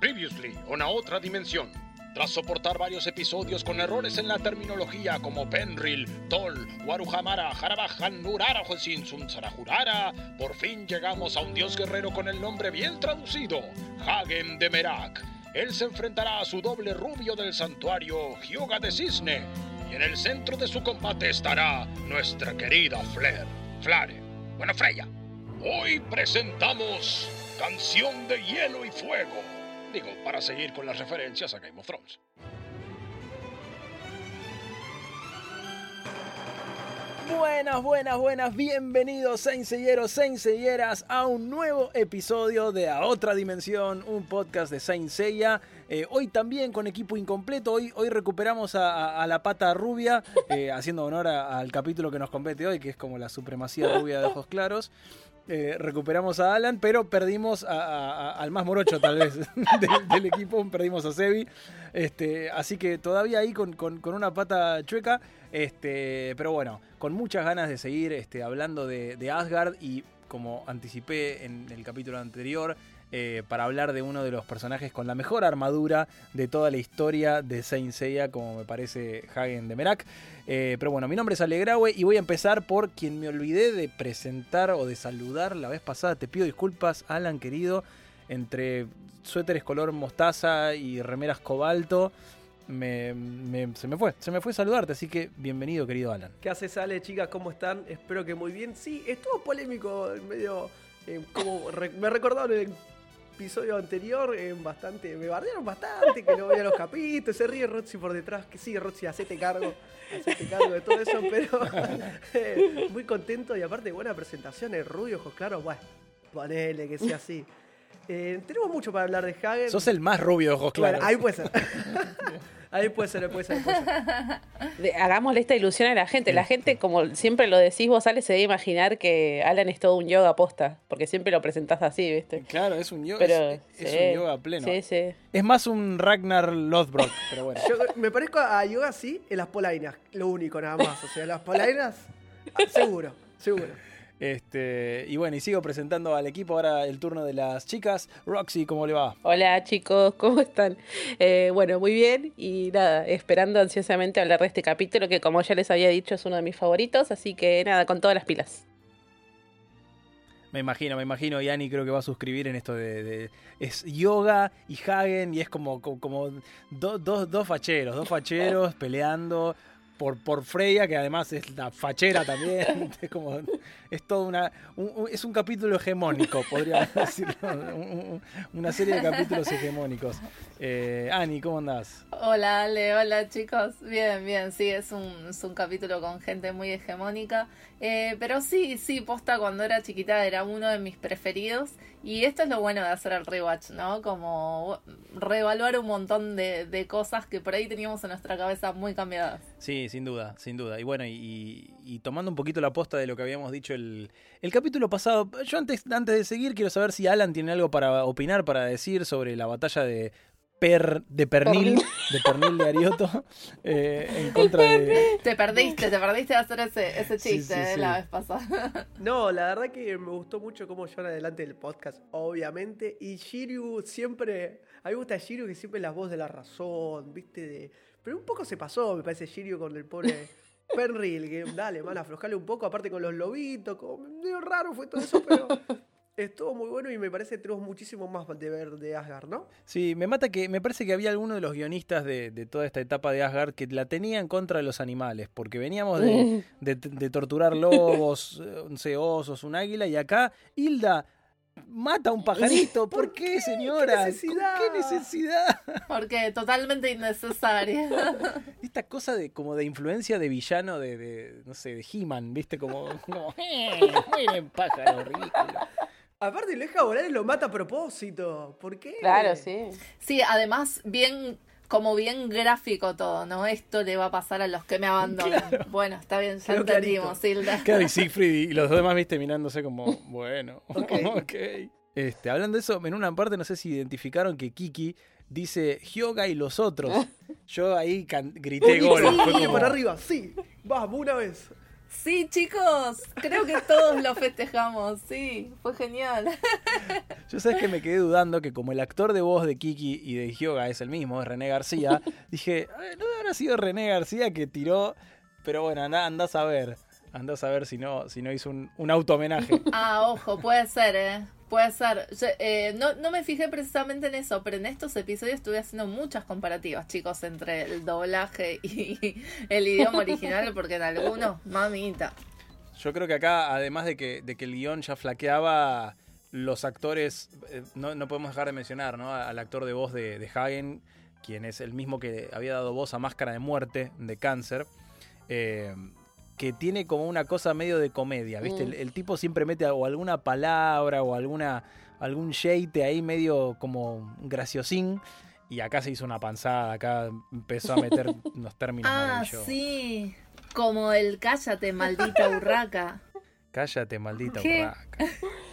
Previously, una otra dimensión. Tras soportar varios episodios con errores en la terminología como Penril, Tol, Waruhamara, Harabajan, Nurara, Josin, Sarajurara, por fin llegamos a un dios guerrero con el nombre bien traducido, Hagen de Merak. Él se enfrentará a su doble rubio del santuario, Hyoga de Cisne, y en el centro de su combate estará nuestra querida Flair, Flare, bueno, Freya. Hoy presentamos Canción de Hielo y Fuego. Digo, para seguir con las referencias a Game of Thrones. Buenas, buenas, buenas, bienvenidos Sainselleros, Sainselleras a un nuevo episodio de A Otra Dimensión, un podcast de Saint Seiya. Eh, hoy también con equipo incompleto, hoy, hoy recuperamos a, la pata rubia, eh, haciendo honor al capítulo que nos compete hoy, que es como la supremacía rubia de ojos claros. Eh, recuperamos a Alan, pero perdimos a- a- al más morocho tal vez del, equipo, perdimos a Sebi. Este, así que todavía ahí con, con- una pata chueca. Este, pero bueno, con muchas ganas de seguir este, hablando de Asgard y como anticipé en el capítulo anterior, eh, para hablar de uno de los personajes con la mejor armadura de toda la historia de Saint Seiya, como me parece Hagen de Merak. Eh, pero bueno, mi nombre es Alegraue y voy a empezar por quien me olvidé de presentar o de saludar la vez pasada. Te pido disculpas, Alan querido, entre suéteres color mostaza y remeras cobalto. Me, me- se me fue, se me fue saludarte, así que bienvenido querido Alan. ¿Qué haces, Ale, chicas? ¿Cómo están? Espero que muy bien. Sí, estuvo polémico, medio. eh, me recordaron el episodio anterior, eh, bastante. Me bardearon bastante, que no veía los capítulos. Se ríe Roxy por detrás, que sí, Roxy, hacete cargo. Hacete cargo de todo eso, pero. eh, muy contento y aparte, buena presentación. El rubio, ojos claros, bueno, ponele que sea así. Eh, tenemos mucho para hablar de Hagen. Sos el más rubio de ojos Bueno, claros. ahí puede ser. ahí puede ser, puede ser, ahí puede ser. Hagámosle esta ilusión a la gente. La gente, como siempre lo decís vos, Ale, se debe imaginar que Alan es todo un yoga posta, porque siempre lo presentás así, ¿viste? Claro, es un yoga, Pero es, un yoga pleno. Sí, sí. Es más un Ragnar Lothbrok, pero bueno. Yo me parezco a yoga sí en las polainas, lo único nada más. O sea, las polainas, seguro, seguro. Este, y bueno, y sigo presentando al equipo ahora el turno de las chicas. Roxy, ¿cómo le va? Hola chicos, ¿cómo están? Eh, bueno, muy bien y nada, esperando ansiosamente hablar de este capítulo que como ya les había dicho es uno de mis favoritos, así que nada, con todas las pilas. Me imagino, me imagino, y Ani creo que va a suscribir en esto de, de- es yoga y Hagen y es como, como, como do- dos- dos facheros, dos facheros peleando por, por Freya, que además es la fachera también. Es como, es todo una, un- es un capítulo hegemónico, podría decirlo, un- una serie de capítulos hegemónicos. Eh, Ani, ¿cómo andás? Hola Ale, hola chicos. Bien, bien, sí, es un, es un capítulo con gente muy hegemónica. Eh, pero sí, sí, posta cuando era chiquita era uno de mis preferidos. Y esto es lo bueno de hacer el rewatch, ¿no? Como reevaluar un montón de, de cosas que por ahí teníamos en nuestra cabeza muy cambiadas. Sí, sin duda, sin duda. Y bueno, y, y tomando un poquito la posta de lo que habíamos dicho el, el capítulo pasado, yo antes, antes de seguir quiero saber si Alan tiene algo para opinar, para decir sobre la batalla de Per, de Pernil, de Pernil de Arioto, eh, en contra de... Te perdiste, te perdiste de hacer ese, ese chiste sí, eh, sí. la vez pasada. No, la verdad que me gustó mucho cómo llevan adelante el podcast, obviamente. Y Shiryu siempre. A mí me gusta Shiryu que siempre es la voz de la razón, ¿viste? De, pero un poco se pasó, me parece, Shiryu con el pobre Penril. Que dale, man, aflojale un poco, aparte con los lobitos. Como, medio raro fue todo eso, pero. Estuvo muy bueno y me parece que tenemos muchísimo más de ver de Asgard, ¿no? Sí, me mata que me parece que había alguno de los guionistas de, de toda esta etapa de Asgard que la tenía en contra de los animales, porque veníamos de, de- de torturar lobos, eh, no sé, osos, un águila, y acá Hilda mata a un pajarito. ¿Por qué, señora? ¿Qué necesidad? ¿Qué necesidad? Porque totalmente innecesaria. Esta cosa de como de influencia de villano de, de, no sé, de He-Man, ¿viste? Como, como "Eh, mueren pájaros, ridículo. Aparte, lo deja volar y lo mata a propósito. ¿Por qué? Claro, sí. Sí, además, bien, como bien gráfico todo, ¿no? Esto le va a pasar a los que me abandonan. Bueno, está bien, ya entendimos, Hilda. Claro, y Siegfried y los demás, viste, mirándose como, bueno, Ok. ok. Este, hablando de eso, en una parte no sé si identificaron que Kiki dice Hyoga y los otros. Yo ahí grité gol. Sí, como- para arriba, sí. Vamos, una vez. Sí, chicos, creo que todos lo festejamos, sí, fue genial. Yo sabes que me quedé dudando que como el actor de voz de Kiki y de Hyoga es el mismo, es René García, dije, "Ay, no habrá sido René García que tiró, pero bueno, anda, anda a saber, anda a saber si no, si no hizo un, un auto homenaje. Ah, ojo, puede ser, ¿eh? Puede ser. Yo, eh, no, no me fijé precisamente en eso, pero en estos episodios estuve haciendo muchas comparativas, chicos, entre el doblaje y el idioma original, porque en algunos, mamita. Yo creo que acá, además de que, de que el guion ya flaqueaba, los actores, eh, no, no podemos dejar de mencionar ¿no? al actor de voz de, de Hagen, quien es el mismo que había dado voz a Máscara de Muerte de Cáncer, eh, que tiene como una cosa medio de comedia, ¿viste? Mm. El, el tipo siempre mete o alguna palabra o alguna algún sheite ahí medio como graciosín. Y acá se hizo una panzada, acá empezó a meter unos términos Ah, sí. Como el cállate, maldita urraca. Cállate, maldita ¿Qué? urraca.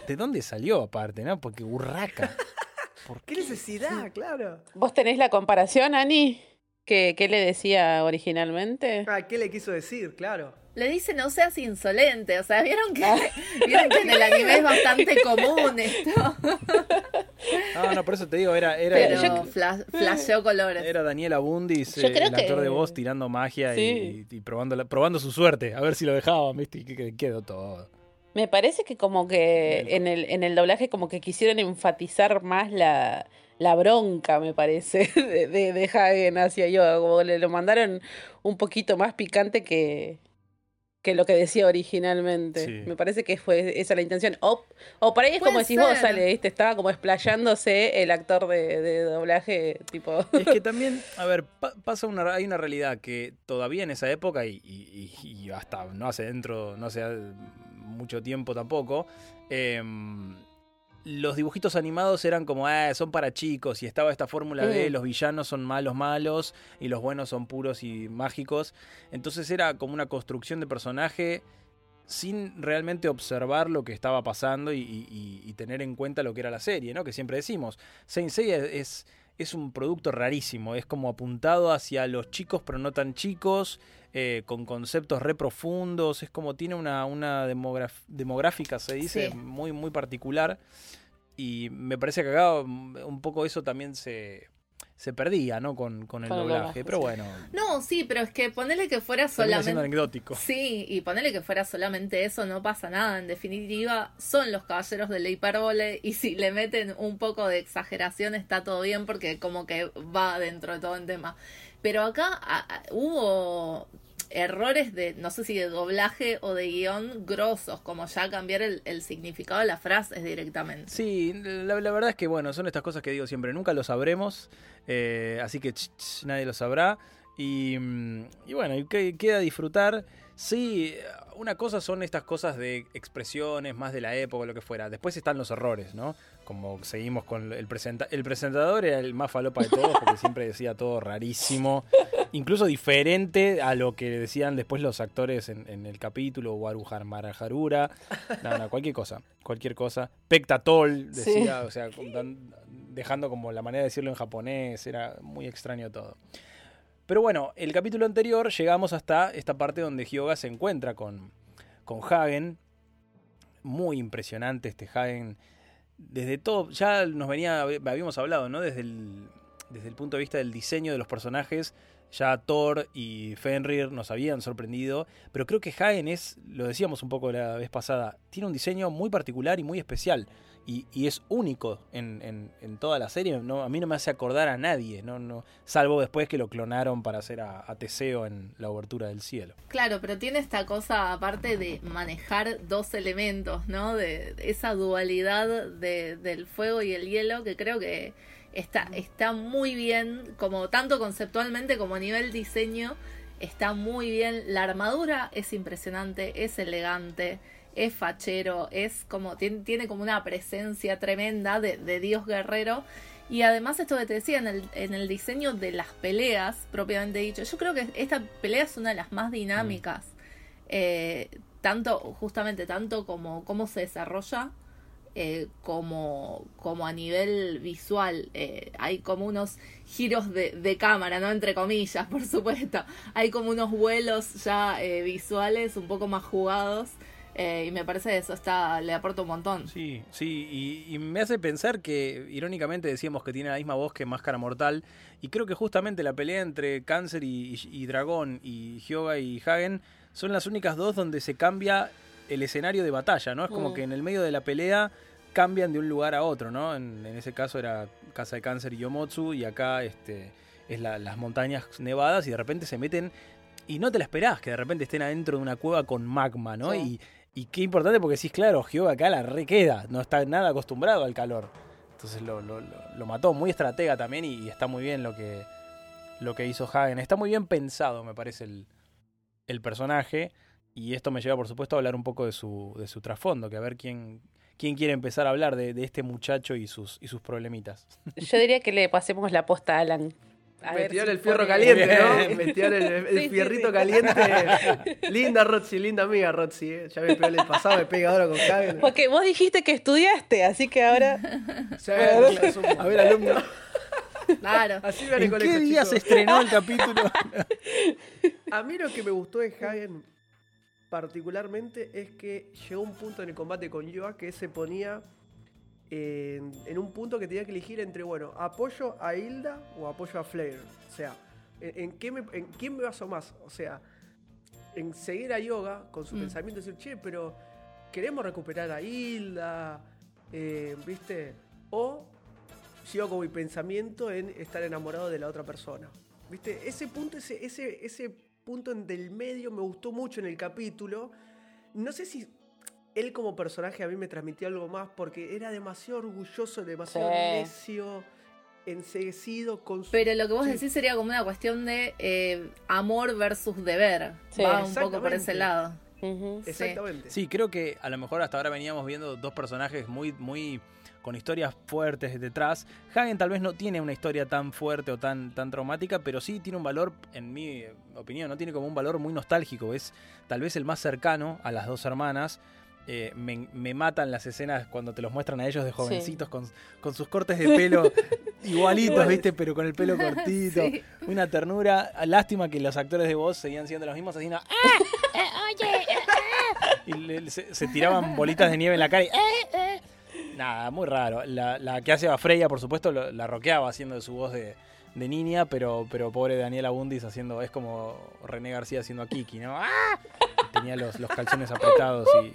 ¿De dónde salió aparte, no? Porque urraca. ¿Por ¿Qué necesidad? Claro. ¿Vos tenés la comparación, Ani? ¿Qué, qué le decía originalmente? Ah, ¿qué le quiso decir? Claro. Le dice no seas insolente, o sea, vieron que, vieron que en el anime es bastante común esto. No, no, por eso te digo, era, era, Pero era, flasheó colores. Daniela Bundis, Yo eh, el actor que- de voz tirando magia y- Sí. y, probando, la- probando su suerte, a ver si lo dejaban, ¿viste? Y que- que quedó todo. Me parece que como que en el, en el doblaje como que quisieron enfatizar más la, la bronca, me parece, de, de, de Hagen hacia Yoda. Como le lo mandaron un poquito más picante que, que lo que decía originalmente. Sí. Me parece que fue esa la intención. O, o por ahí es como decís vos, ser. sale, ¿viste? Estaba como explayándose el actor de, de doblaje, tipo... Es que también, a ver, pa- pasa una, hay una realidad que todavía en esa época y, y- y- y hasta no hace dentro, no hace mucho tiempo tampoco, em, los dibujitos animados eran como, ah, son para chicos y estaba esta fórmula de Mm. los villanos son malos malos y los buenos son puros y mágicos. Entonces era como una construcción de personaje sin realmente observar lo que estaba pasando y, y- y- y tener en cuenta lo que era la serie, ¿no? Que siempre decimos, Saint Seiya es, es un producto rarísimo, es como apuntado hacia los chicos pero no tan chicos, eh, con conceptos re profundos, es como tiene una, una demográfica, se dice, Sí. muy, muy particular. Y me parece que acá mm, un poco eso también se, se perdía, ¿no? Con, con el Con doblaje. doblaje, Pero bueno, No, sí, pero es que ponele que fuera solamente... anecdótico. Sí, y ponele que fuera solamente eso, no pasa nada. En definitiva, son los caballeros de la hipérbole y si le meten un poco de exageración está todo bien porque como que va dentro de todo el tema. Pero acá a- a- hubo errores de, no sé si de doblaje o de guion grosos, como ya cambiar el, significado de las frases directamente. Sí, la, verdad es que bueno, son estas cosas que digo siempre, nunca lo sabremos, eh, así que ch, ch, nadie lo sabrá. Y, mm, y bueno, y que- queda disfrutar. Sí, una cosa son estas cosas de expresiones más de la época, lo que fuera. Después están los errores, ¿no? Como seguimos con el presenta el presentador era el más falopa de todos porque siempre decía todo rarísimo, incluso diferente a lo que decían después los actores en, en el capítulo, Warujar Marajarura, no, no, cualquier cosa, cualquier cosa. Pectatol decía, o sea, dejando como la manera de decirlo en japonés, era muy extraño todo. Pero bueno, el capítulo anterior llegamos hasta esta parte donde Hyoga se encuentra con, con Hagen. Muy impresionante este Hagen. Desde todo, ya nos venía, habíamos hablado, ¿no? Desde el, desde el punto de vista del diseño de los personajes, ya Thor y Fenrir nos habían sorprendido, pero creo que Hagen es, lo decíamos un poco la vez pasada, tiene un diseño muy particular y muy especial. Y, y es único en, en- toda la serie. No, a mí no me hace acordar a nadie, no, no, salvo después que lo clonaron para hacer a, a Teseo en la obertura del cielo. Claro, pero tiene esta cosa aparte de manejar dos elementos, ¿no? De, de esa dualidad de- del fuego y el hielo que creo que está, está muy bien, como tanto conceptualmente como a nivel diseño, está muy bien. La armadura es impresionante, es elegante, es fachero, es como, tiene, tiene como una presencia tremenda de, Dios guerrero. Y además esto que te decía, en el, en el diseño de las peleas, propiamente dicho, yo creo que esta pelea es una de las más dinámicas. Eh, tanto, justamente, tanto como cómo se desarrolla, eh, como, como a nivel visual. Eh, hay como unos giros de, de, cámara, ¿no? Entre comillas, por supuesto. Hay como unos vuelos ya eh, visuales un poco más jugados. Y me parece eso está, le aporta un montón. Sí, sí, y, y, me hace pensar que irónicamente decíamos que tiene la misma voz que Máscara Mortal, y creo que justamente la pelea entre Cáncer y, y, y Dragón y Hyoga y Hagen son las únicas dos donde se cambia el escenario de batalla, ¿no? Es como Mm. que en el medio de la pelea cambian de un lugar a otro, ¿no? En, en ese caso era Casa de Cáncer y Yomotsu y acá este, es la- las montañas nevadas y de repente se meten y no te la esperás que de repente estén adentro de una cueva con magma, ¿no? Sí. Y, qué importante porque decís, claro, Hyoga acá la re queda, no está nada acostumbrado al calor. Entonces lo, lo- mató, muy estratega también y, está muy bien lo que, lo que hizo Hagen. Está muy bien pensado, me parece, el, el personaje. Y esto me lleva, por supuesto, a hablar un poco de su, de su trasfondo, que a ver quién, quién quiere empezar a hablar de, de este muchacho y sus, y sus problemitas. Yo diría que le pasemos la posta a Alan. A el fierro pone- caliente. ¿no? Metió el, el Sí, fierrito sí. caliente. linda Roxy, linda amiga Roxy, ¿eh? Ya me pegó el pasado, me pega ahora con Hagen. Porque vos dijiste que estudiaste, así que ahora. Sí, A ver, alumno, Claro. Así me ¿en qué colegio, día chicos. se estrenó el capítulo? A mí lo que me gustó de Hagen particularmente es que llegó un punto en el combate con Yoa que se ponía en, en un punto que tenía que elegir entre, bueno, apoyo a Hilda o apoyo a Flair. O sea, ¿en, en qué me, en quién me baso más? O sea, en seguir a Yoga con su Mm. pensamiento y decir, che, pero queremos recuperar a Hilda, eh, ¿viste? O sigo con mi pensamiento en estar enamorado de la otra persona. ¿Viste? Ese punto, ese, ese, ese punto en del medio me gustó mucho en el capítulo. No sé si él como personaje a mí me transmitió algo más porque era demasiado orgulloso, demasiado Sí. necio, enseguecido con su... Pero lo que vos Sí. decís sería como una cuestión de eh, amor versus deber. Sí. Va un poco por ese lado. Exactamente. Sí, creo que a lo mejor hasta ahora veníamos viendo dos personajes muy, muy con historias fuertes detrás. Hagen tal vez no tiene una historia tan fuerte o tan, tan traumática, pero sí tiene un valor, en mi opinión, no tiene como un valor muy nostálgico. Es tal vez el más cercano a las dos hermanas. Eh, me, me matan las escenas cuando te los muestran a ellos de jovencitos con, con sus cortes de pelo igualitos. ¿viste? Pero con el pelo cortito. Sí. Una ternura. Lástima que los actores de voz seguían siendo los mismos, haciendo. "Ah, y le- se, se tiraban bolitas de nieve en la cara y, "Eh, eh". Nada, muy raro. La, la que hace a Freya, por supuesto, lo- la roqueaba haciendo su voz de, de niña, pero, pero pobre Daniela Bundis haciendo, es como René García haciendo a Kiki, ¿no? ¡Ah! Tenía los, los calzones apretados y,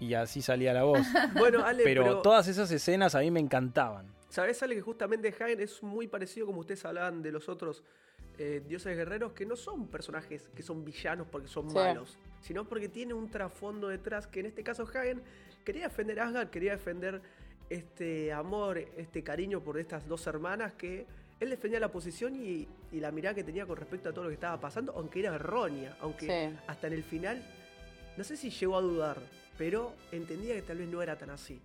y así salía la voz. Bueno, Ale, Pero, pero, todas esas escenas a mí me encantaban. ¿sabés, Ale, que justamente Hagen es muy parecido como ustedes hablaban de los otros eh, dioses guerreros que no son personajes que son villanos porque son Sí. malos, sino porque tiene un trasfondo detrás que en este caso Hagen quería defender a Asgard, quería defender este amor, este cariño por estas dos hermanas que él defendía la posición y, y la mirada que tenía con respecto a todo lo que estaba pasando, aunque era errónea, aunque Sí. hasta en el final, no sé si llegó a dudar, pero entendía que tal vez no era tan así.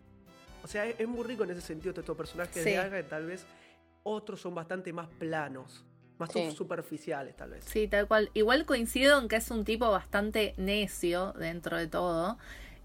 O sea, es, es muy rico en ese sentido estos personajes Sí. de Asgard, que tal vez otros son bastante más planos, más Sí. superficiales tal vez. Sí, tal cual. Igual coincido en que es un tipo bastante necio dentro de todo.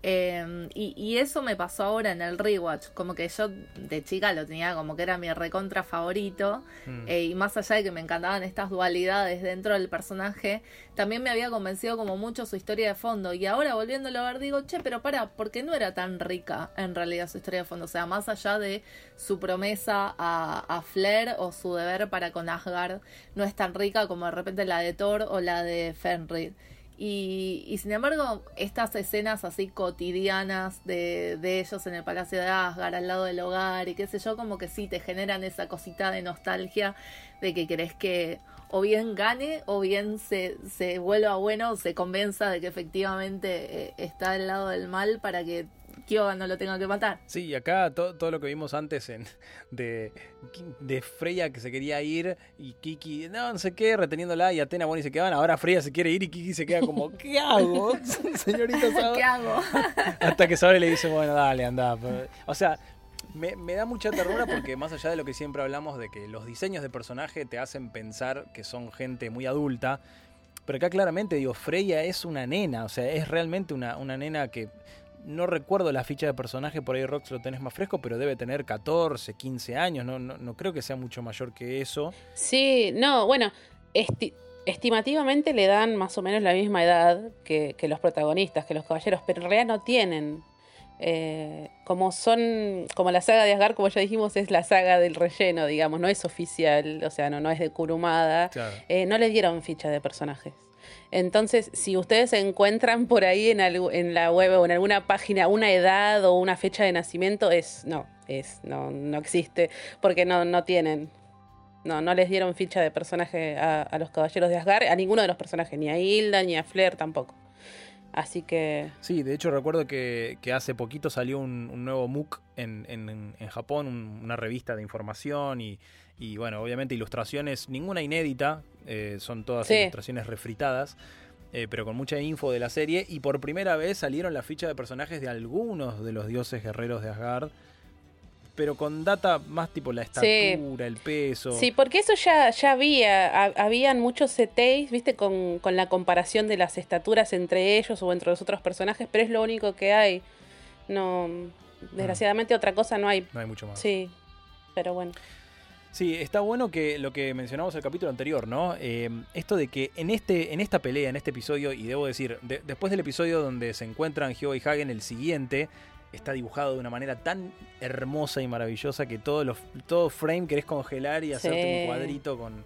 Eh, y, y eso me pasó ahora en el rewatch. Como que yo de chica lo tenía como que era mi recontra favorito. Mm. Eh, y más allá de que me encantaban estas dualidades dentro del personaje, también me había convencido como mucho su historia de fondo. Y ahora volviéndolo a ver, digo, che, pero para, ¿por qué no era tan rica en realidad su historia de fondo? O sea, más allá de su promesa a, a Flair o su deber para con Asgard, no es tan rica como de repente la de Thor o la de Fenrir. Y, y sin embargo, estas escenas así cotidianas de, de ellos en el Palacio de Asgard, al lado del hogar y qué sé yo, como que sí te generan esa cosita de nostalgia de que querés que o bien gane o bien se, se vuelva bueno se convenza de que efectivamente eh, está del lado del mal para que Kyoga no lo tenga que matar. Sí, y acá to- todo lo que vimos antes en, de, de Freya que se quería ir y Kiki, no, no sé qué, reteniéndola y Atena, bueno, y se quedaban. Ahora Freya se quiere ir y Kiki se queda como, ¿qué hago? Señorita Saori. ¿Qué hago? Hasta que Saori le dice, bueno, dale, anda. O sea, me, me da mucha ternura porque más allá de lo que siempre hablamos de que los diseños de personaje te hacen pensar que son gente muy adulta, pero acá claramente digo, Freya es una nena, o sea, es realmente una, una nena que no recuerdo la ficha de personaje, por ahí Rox lo tenés más fresco, pero debe tener 14, 15 años, no, no, no creo que sea mucho mayor que eso. Sí, no, bueno, esti- estimativamente le dan más o menos la misma edad que, que los protagonistas, que los caballeros, pero en realidad no tienen. Eh, como son, como la saga de Asgard, como ya dijimos, es la saga del relleno, digamos, no es oficial, o sea, no, no es de Kurumada. Claro. Eh, no le dieron ficha de personajes. Entonces, si ustedes encuentran por ahí en, en la web o en alguna página una edad o una fecha de nacimiento, es no, es no, no existe, porque no, no tienen. No, no les dieron ficha de personaje a, a los caballeros de Asgard, a ninguno de los personajes, ni a Hilda ni a Flair tampoco. Así que. Sí, de hecho recuerdo que, que hace poquito salió un, un nuevo MOOC en, en- en Japón, un- una revista de información y, y, bueno, obviamente ilustraciones, ninguna inédita, eh, son todas Sí. ilustraciones refritadas, eh, pero con mucha info de la serie y por primera vez salieron las fichas de personajes de algunos de los dioses guerreros de Asgard, pero con data más tipo la Sí. estatura, el peso. Sí, porque eso ya, ya había, ha- habían muchos CTs, viste, con, con la comparación de las estaturas entre ellos o entre los otros personajes, pero es lo único que hay. No, desgraciadamente otra cosa no hay. No hay mucho más. Sí, pero bueno. Sí, está bueno que lo que mencionamos en el capítulo anterior, ¿no? Eh, esto de que en este, en esta pelea, en este episodio, y debo decir, de- después del episodio donde se encuentran Hyo y Hagen, el siguiente está dibujado de una manera tan hermosa y maravillosa que todos los, todo frame querés congelar y hacerte Sí. un cuadrito con,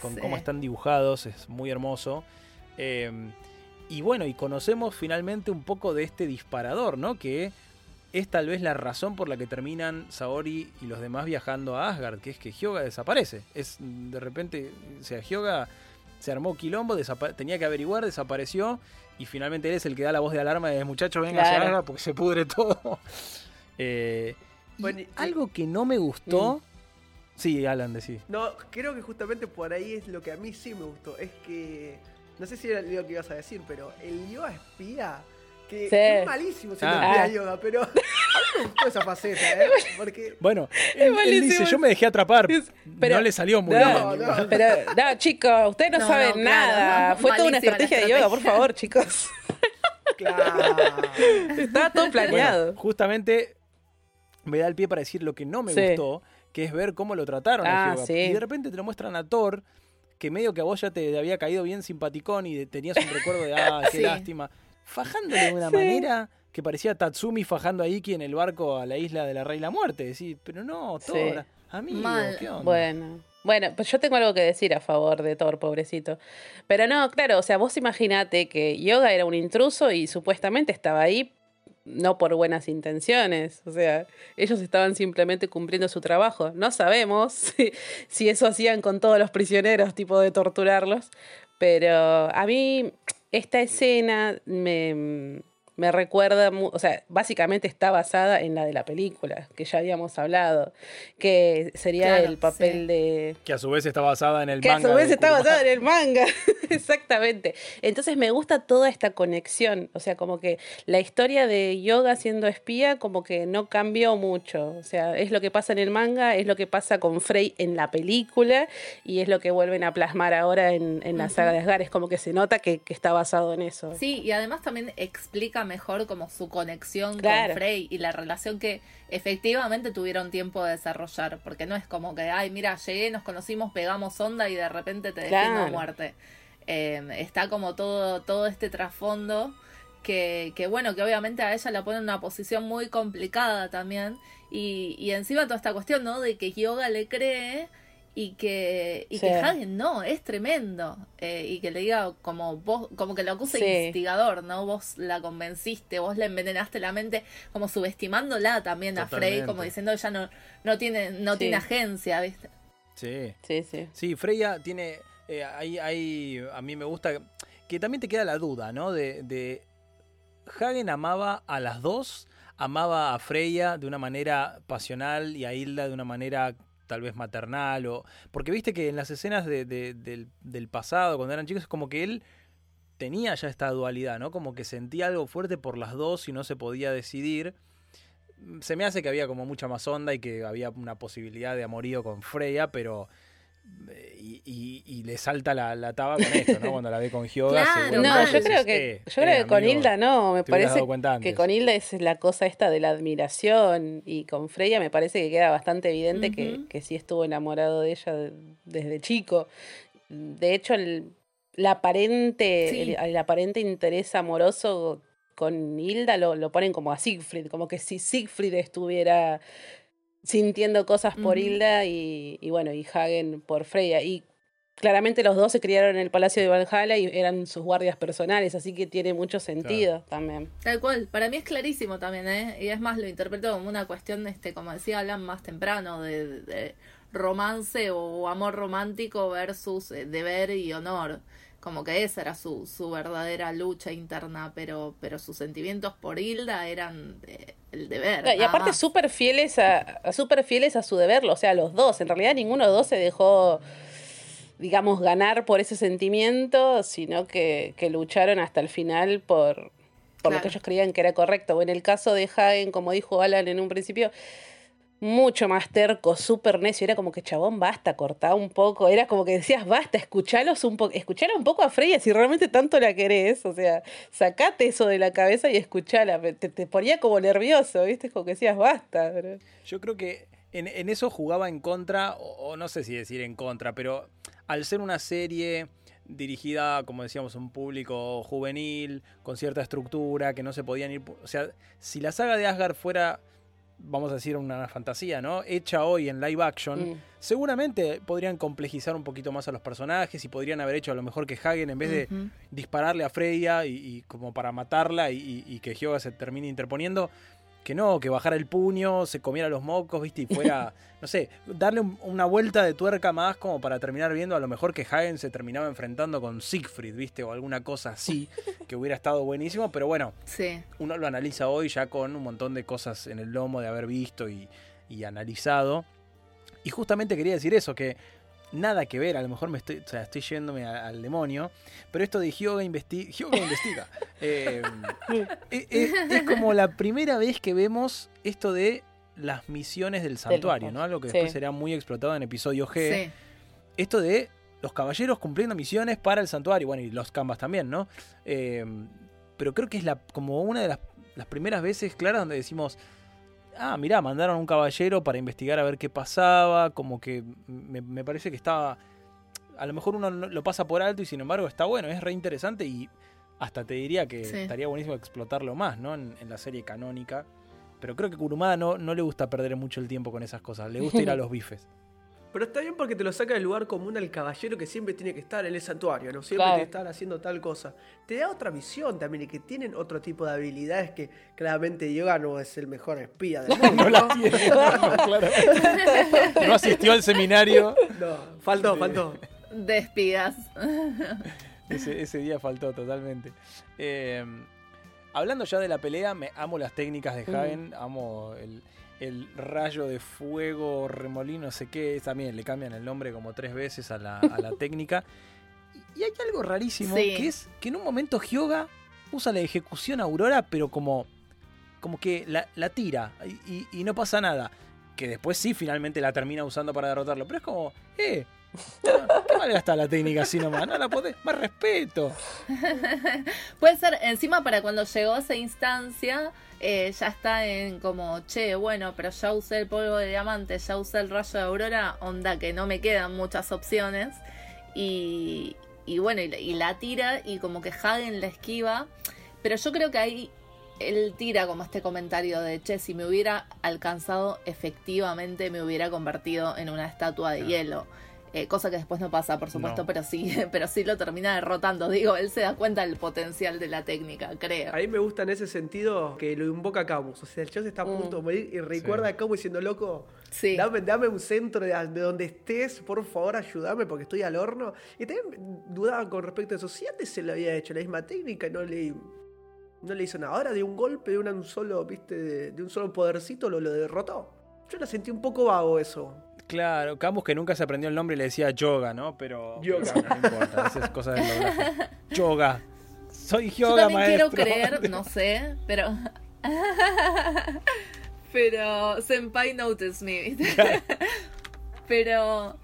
con Sí. cómo están dibujados, es muy hermoso. Eh, y bueno, y conocemos finalmente un poco de este disparador, ¿no? Que es tal vez la razón por la que terminan Saori y los demás viajando a Asgard, que es que Hyoga desaparece. Es de repente, o sea, Hyoga se armó quilombo, tenía que averiguar, desapareció y finalmente él es el que da la voz de alarma de muchachos vengan Claro. a porque se pudre todo. Eh, Bueno, y- algo que no me gustó. Sí, Alan, decí. No, creo que justamente por ahí es lo que a mí sí me gustó. Es que. No sé si era lo que ibas a decir, pero el yoga espía. Que Sí. es malísimo siendo Ah. Ah. yoga, pero a mí me gustó esa faceta, ¿eh? Porque. Bueno, él, él malísimo. dice, yo me dejé atrapar. Pero- no le salió muy No, bien. no. Pero, no, chicos, ustedes no, No, saben no, claro, nada. no, Fue toda una la estrategia de yoga, por favor, chicos. Claro. Estaba todo planeado. Bueno, justamente me da el pie para decir lo que no me Sí. gustó, que es ver cómo lo trataron a Ah, sí. Y de repente te lo muestran a Thor, que medio que a vos ya te había caído bien simpaticón y tenías un recuerdo de, ah, qué Sí. lástima. Fajándole de una Sí. manera que parecía Tatsumi fajando a Iki en el barco a la isla de la Rey la Muerte. Decís, pero no, Sí. Thor, amigo, Mal. ¿qué onda? Bueno. Bueno, pues yo tengo algo que decir a favor de Thor, pobrecito. Pero no, claro, o sea, vos imaginate que Yoga era un intruso y supuestamente estaba ahí no por buenas intenciones. O sea, ellos estaban simplemente cumpliendo su trabajo. No sabemos si, si eso hacían con todos los prisioneros, tipo de torturarlos. Pero a mí esta escena me, me recuerda, o sea, básicamente está basada en la de la película, que ya habíamos hablado, que sería Claro, el papel sí. de, Que a su vez está basada en el que a manga. su vez está basado en el manga. Exactamente. Entonces me gusta toda esta conexión. O sea, como que la historia de Yoga siendo espía, como que no cambió mucho. O sea, es lo que pasa en el manga, es lo que pasa con Frey en la película y es lo que vuelven a plasmar ahora en, en la saga de Asgard. Es como que se nota que, que está basado en eso. Sí, y además también explica mejor como su conexión Claro. con Frey y la relación que efectivamente tuvieron tiempo de desarrollar, porque no es como que, ay, mira, llegué, nos conocimos, pegamos onda y de repente te a Claro. muerte. Eh, está como todo, todo este trasfondo que, que, bueno, que obviamente a ella la pone en una posición muy complicada también. Y, y encima toda esta cuestión, ¿no? De que Yoga le cree y que, y Sí. que Hagen no, es tremendo. Eh, y que le diga como vos, como que lo acuse Sí. instigador, ¿no? Vos la convenciste, vos le envenenaste la mente, como subestimándola también a Frey, como diciendo ella no, no tiene, no Sí. tiene agencia, ¿viste? Sí. Sí, sí. Sí, Freya tiene. eh, hay, hay- a mí me gusta. Que también te queda la duda, ¿no? De, de. Hagen amaba a las dos. Amaba a Freya de una manera pasional y a Hilda de una manera tal vez maternal. o Porque viste que en las escenas de- de- del, del pasado, cuando eran chicos, es como que él tenía ya esta dualidad, ¿no? Como que sentía algo fuerte por las dos y no se podía decidir. Se me hace que había como mucha más onda y que había una posibilidad de amorío con Freya, pero y, y- y le salta la, la taba con esto, ¿no? Cuando la ve con Hyoga. Claro, No, yo creo que, "Eh, yo creo eh, que con Hilda no, me parece que antes". con Hilda es la cosa esta de la admiración y con Freya me parece que queda bastante evidente que, que sí estuvo enamorado de ella de- desde chico. De hecho, el, la aparente, Sí. el, el aparente interés amoroso con Hilda lo, lo ponen como a Siegfried, como que si Siegfried estuviera sintiendo cosas por. Hilda y, y bueno, y Hagen por Freya. Y claramente los dos se criaron en el Palacio de Valhalla y eran sus guardias personales, así que tiene mucho sentido también. Tal cual, para mí es clarísimo también, ¿eh? Y es más, lo interpreto como una cuestión, este, como decía Alan más temprano, de, de romance o amor romántico versus eh, deber y honor. Como que esa era su, su verdadera lucha interna, pero, pero sus sentimientos por Hilda eran de- el deber. y aparte súper fieles a, a súper fieles a su deber, o sea, los dos. En realidad ninguno de los dos se dejó, digamos, ganar por ese sentimiento, sino que, que lucharon hasta el final por, por lo que ellos creían que era correcto. O en el caso de Hagen, como dijo Alan en un principio, mucho más terco, súper necio. Era como que chabón, basta, cortá un poco. Era como que decías, basta, escuchalos un poco, escuchala un poco a Freya si realmente tanto la querés. O sea, sacate eso de la cabeza y escuchala. Te, te ponía como nervioso, ¿viste? Como que decías, basta. bro". Yo creo que en, en eso jugaba en contra, o, o no sé si decir en contra, pero al ser una serie dirigida, como decíamos, a un público juvenil, con cierta estructura, que no se podían ir... O sea, si la saga de Asgard fuera, vamos a decir, una fantasía, ¿no? Hecha hoy en live action, Mm. seguramente podrían complejizar un poquito más a los personajes y podrían haber hecho a lo mejor que Hagen, en vez de dispararle a Freya y, y como para matarla y, y- y que Hyoga se termine interponiendo, que no, que bajara el puño, se comiera los mocos, ¿viste? Y fuera, no sé, darle un- una vuelta de tuerca más como para terminar viendo a lo mejor que Hagen se terminaba enfrentando con Siegfried, ¿viste? O alguna cosa así, que hubiera estado buenísimo, pero bueno, Sí. uno lo analiza hoy ya con un montón de cosas en el lomo de haber visto y, y analizado. Y justamente quería decir eso, que nada que ver, a lo mejor me estoy, o sea, estoy yéndome a- al demonio, pero esto de Hyoga, investi- Hyoga investiga. eh, es, es- es como la primera vez que vemos esto de las misiones del santuario, ¿no? Algo que después Sí. será muy explotado en episodio G Sí. esto de los caballeros cumpliendo misiones para el santuario, bueno, y los canvas también, ¿no? Eh, pero creo que es la, como una de las, las primeras veces claras donde decimos, ah, mirá, mandaron un caballero para investigar a ver qué pasaba, como que me, me parece que estaba, a lo mejor uno no- lo pasa por alto y sin embargo está bueno, es re interesante y hasta te diría que Sí. estaría buenísimo explotarlo más, ¿no? En, en la serie canónica. Pero creo que Kurumada no, no le gusta perder mucho el tiempo con esas cosas, le gusta ir a los bifes. Pero está bien porque te lo saca del lugar común al caballero que siempre tiene que estar en el santuario, ¿no? Siempre Claro. tiene que estar haciendo tal cosa. Te da otra visión también y que tienen otro tipo de habilidades que claramente Yoga no es el mejor espía del mundo. No la tiene, no, claro. No asistió al seminario. No, faltó, faltó. De espías. Ese, ese día faltó totalmente. Eh, hablando ya de la pelea, me amo las técnicas de Hagen, amo el, el rayo de fuego, remolino, no sé qué. También le cambian el nombre como tres veces a la, a la técnica. Y, hay algo rarísimo, Sí. que es que en un momento Hyoga usa la ejecución Aurora, pero como, como que la, la tira y, y- y no pasa nada. Que después sí finalmente la termina usando para derrotarlo. Pero es como, eh, ¿qué mal gasta la técnica así nomás? No la podés, más respeto. Puede ser, encima para cuando llegó a esa instancia, eh, ya está en como, che, bueno, pero ya usé el polvo de diamante, ya usé el rayo de aurora, onda que no me quedan muchas opciones. Y, y bueno, y, la- y la tira y como que Hagen la esquiva. Pero yo creo que ahí él tira como este comentario de, che, si me hubiera alcanzado, efectivamente me hubiera convertido en una estatua de hielo. Eh, cosa que después no pasa, por supuesto, No. pero sí, pero sí lo termina derrotando. Digo, él se da cuenta del potencial de la técnica, creo. A mí me gusta en ese sentido que lo invoca a Camus. O sea, el se está a punto de morir y recuerda Sí. a Camus diciendo, loco, Sí. dame, dame un centro de, de donde estés, por favor, ayúdame porque estoy al horno. Y también dudaba con respecto a eso. Si antes se le había hecho la misma técnica y no le, no le hizo nada. Ahora de un golpe, de un solo, viste, de, de un solo podercito lo, lo derrotó. Yo la sentí un poco vago eso. Claro, Camus que nunca se aprendió el nombre le decía yoga, ¿no? Pero. Yoga. pero No importa, esa es cosa del doblaje. Yoga. Soy Yo yoga, también quiero maestro. creer, no sé, pero. pero. Senpai notice me, pero.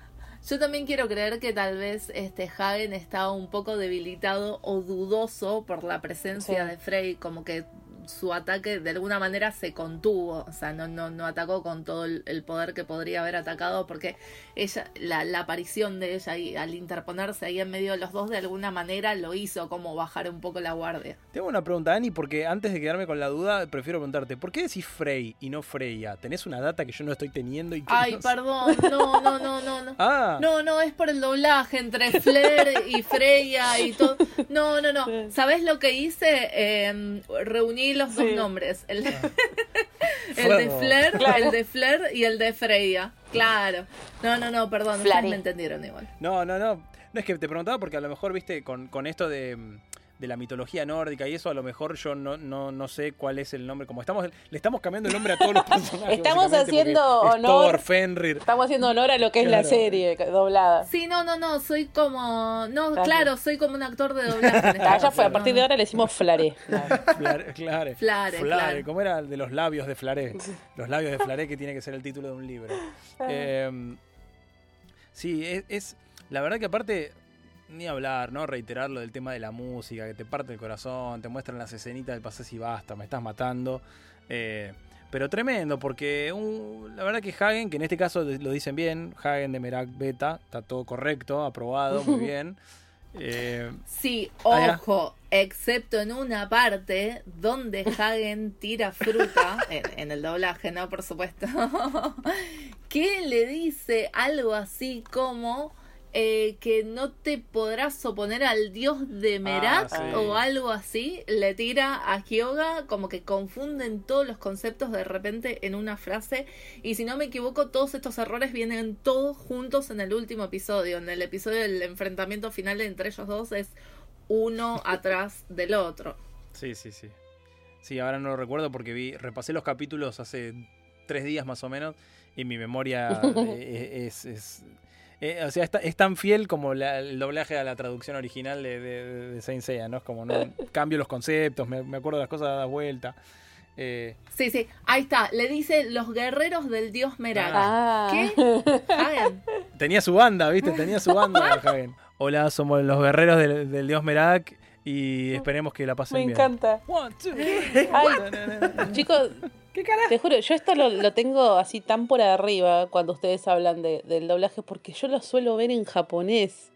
Yo también quiero creer que tal vez este Hagen estaba un poco debilitado o dudoso por la presencia Sí. de Frey, como que su ataque de alguna manera se contuvo, o sea, no, no, no atacó con todo el, poder que podría haber atacado, porque ella, la, la aparición de ella ahí, al interponerse ahí en medio de los dos, de alguna manera lo hizo como bajar un poco la guardia. Tengo una pregunta, Dani, porque antes de quedarme con la duda, prefiero preguntarte, ¿por qué decís Frey y no Freya? ¿Tenés una data que yo no estoy teniendo y que Ay, no perdón, no, no, no, no, no. Ah, No, no, es por el doblaje entre Flair y Freya y todo. No, no, no. Sí. ¿Sabes lo que hice? Eh, reuní los dos Sí. nombres. El, el de. Flair, Claro. el de Flair y el de Freya. Claro. No, no, no, perdón. Ustedes me entendieron igual. no, no, no. No es que te preguntaba porque a lo mejor, viste, con, con esto de, de la mitología nórdica y eso, a lo mejor yo no, no, no sé cuál es el nombre. Como estamos, le estamos cambiando el nombre a todos los personajes. Estamos haciendo es honor. Thor, Fenrir. Estamos haciendo honor a lo que es la serie doblada. Sí, no, no, no. Soy como. No, Claro. claro, soy como un actor de doblaje. este Ah, ya fue, a partir de ahora le decimos Flaré. Flare, Flare. Flare, Flare. ¿Cómo era el de los labios de Flaré? Los labios de Flaré que tiene que ser el título de un libro. Eh, sí, es, es- La verdad que aparte, ni hablar, ¿no? Reiterar lo del tema de la música, que te parte el corazón, te muestran las escenitas del pasés y basta, me estás matando. Eh, pero tremendo, porque la verdad que Hagen, que en este caso lo dicen bien, Hagen de Merak Beta, está todo correcto, aprobado, muy bien. Eh, Sí, Ah, ojo, excepto en una parte donde Hagen tira fruta, en, en el doblaje, ¿no? Por supuesto, que le dice algo así como eh, que no te podrás oponer al dios de Merak Ah, sí. o algo así, le tira a Hyoga, como que confunden todos los conceptos de repente en una frase, y si no me equivoco, todos estos errores vienen todos juntos en el último episodio, en el episodio del enfrentamiento final entre ellos dos es uno atrás del otro. Sí, sí, sí. Sí, ahora no lo recuerdo porque vi, repasé los capítulos hace tres días más o menos y mi memoria eh, es, es- eh, o sea, es, es tan fiel como la- el doblaje a la traducción original de, de, de Saint Seiya, ¿no? Es como no cambio los conceptos, me, me acuerdo de las cosas dadas vuelta. Eh, Sí, sí, ahí está, le dice los guerreros del dios Merak. Ah. ¿Qué? Tenía su banda, ¿viste? Tenía su banda, Hagen. Hola, somos los guerreros del, del dios Merak y esperemos que la pasen Me bien. encanta. One, two, Te juro, yo esto lo, lo tengo así tan por arriba cuando ustedes hablan de- del doblaje, porque yo lo suelo ver en japonés.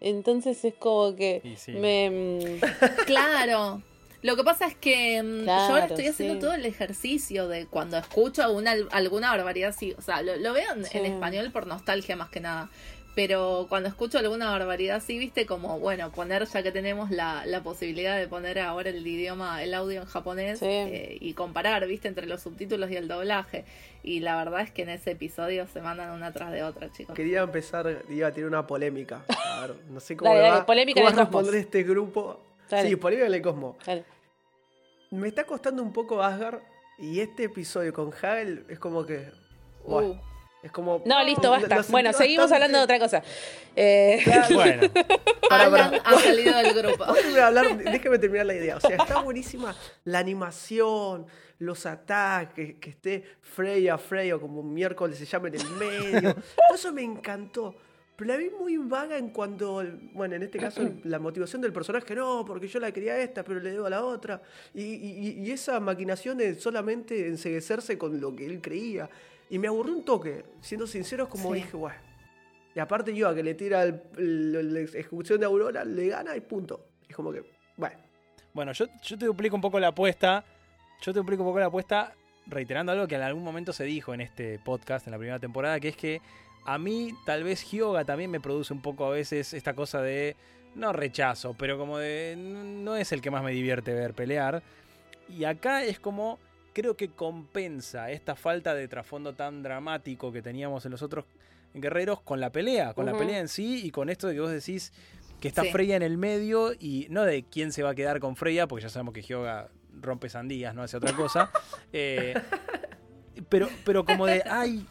Entonces es como que sí. me... mm, Claro. Lo que pasa es que mm, yo ahora estoy haciendo sí. todo el ejercicio de cuando escucho una, alguna barbaridad, sí, o sea, lo, lo veo en, Sí. en español por nostalgia más que nada. Pero cuando escucho alguna barbaridad, sí, viste, como, bueno, poner, ya que tenemos la, la posibilidad de poner ahora el idioma, el audio en japonés Sí. eh, y comparar, viste, entre los subtítulos y el doblaje. Y la verdad es que en ese episodio se mandan una tras de otra, chicos. Quería empezar, iba a tener una polémica. A ver, no sé cómo Dale, le dale, va, polémica cómo en va el a responder Cosmos. este grupo. Dale. Sí, polémica en el Cosmo. dale. Me está costando un poco Asgard y este episodio con Hagel es como que... Uh, es como... No, listo, basta. Bueno, seguimos bastante- hablando de otra cosa. Eh, Bueno, pará. Alan ha salido del grupo. Déjeme hablar, déjeme terminar la idea. O sea, está buenísima la animación, los ataques, que esté Freya, Freya, como un miércoles se llama en el medio. Todo eso me encantó. Pero la vi muy vaga en cuanto, bueno, en este caso, la motivación del personaje, no, porque yo la quería a esta, pero le debo a la otra. Y, y- y esa maquinación de solamente enseguecerse con lo que él creía. Y me aburrió un toque, siendo sinceros, como Sí. dije, bueno. Y aparte yo a que le tira el- el- la ejecución de Aurora, le gana y punto. Es como que, bueno. Bueno, yo, yo te duplico un poco la apuesta. Yo te duplico un poco la apuesta reiterando algo que en algún momento se dijo en este podcast, en la primera temporada, que es que a mí tal vez Hyoga también me produce un poco a veces esta cosa de, no rechazo, pero como de, no es el que más me divierte ver pelear. Y acá es como, creo que compensa esta falta de trasfondo tan dramático que teníamos en los otros guerreros con la pelea, con la pelea en sí y con esto de que vos decís que está Sí. Freya en el medio y no de quién se va a quedar con Freya, porque ya sabemos que Hyoga rompe sandías, no hace otra cosa. Eh, pero, pero como de, ay,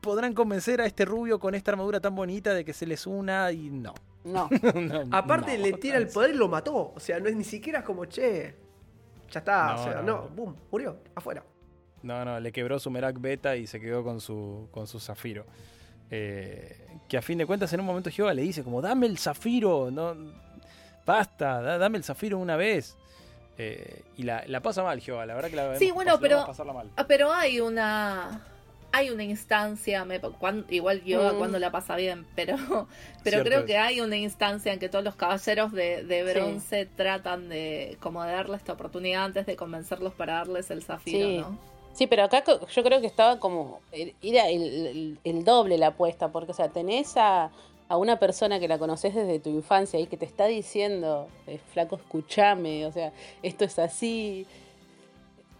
podrán convencer a este rubio con esta armadura tan bonita de que se les una y no. no. No, Aparte no. le tira el poder y lo mató. O sea, no es ni siquiera como, che, ya está. No, o sea, no. no, boom, murió, afuera. No, no, le quebró su Merak Beta y se quedó con su, con su Zafiro. Eh, que a fin de cuentas en un momento Hyoga le dice como, dame el zafiro, no, basta, da- dame el zafiro una vez. Eh, y la, la pasa mal Hyoga, la verdad que la Sí, vemos bueno, pero- pasarla mal. Ah, pero hay una hay una instancia, me, igual yoga Mm. cuando la pasa bien, pero, pero Cierto creo es. que hay una instancia en que todos los caballeros de, de Sí. bronce tratan de como de darle esta oportunidad antes de convencerlos para darles el zafiro, Sí. ¿no? Sí, pero acá yo creo que estaba como. Era el, el- el doble la apuesta, porque, o sea, tenés a, a una persona que la conoces desde tu infancia y que te está diciendo, eh, flaco, escúchame, o sea, esto es así.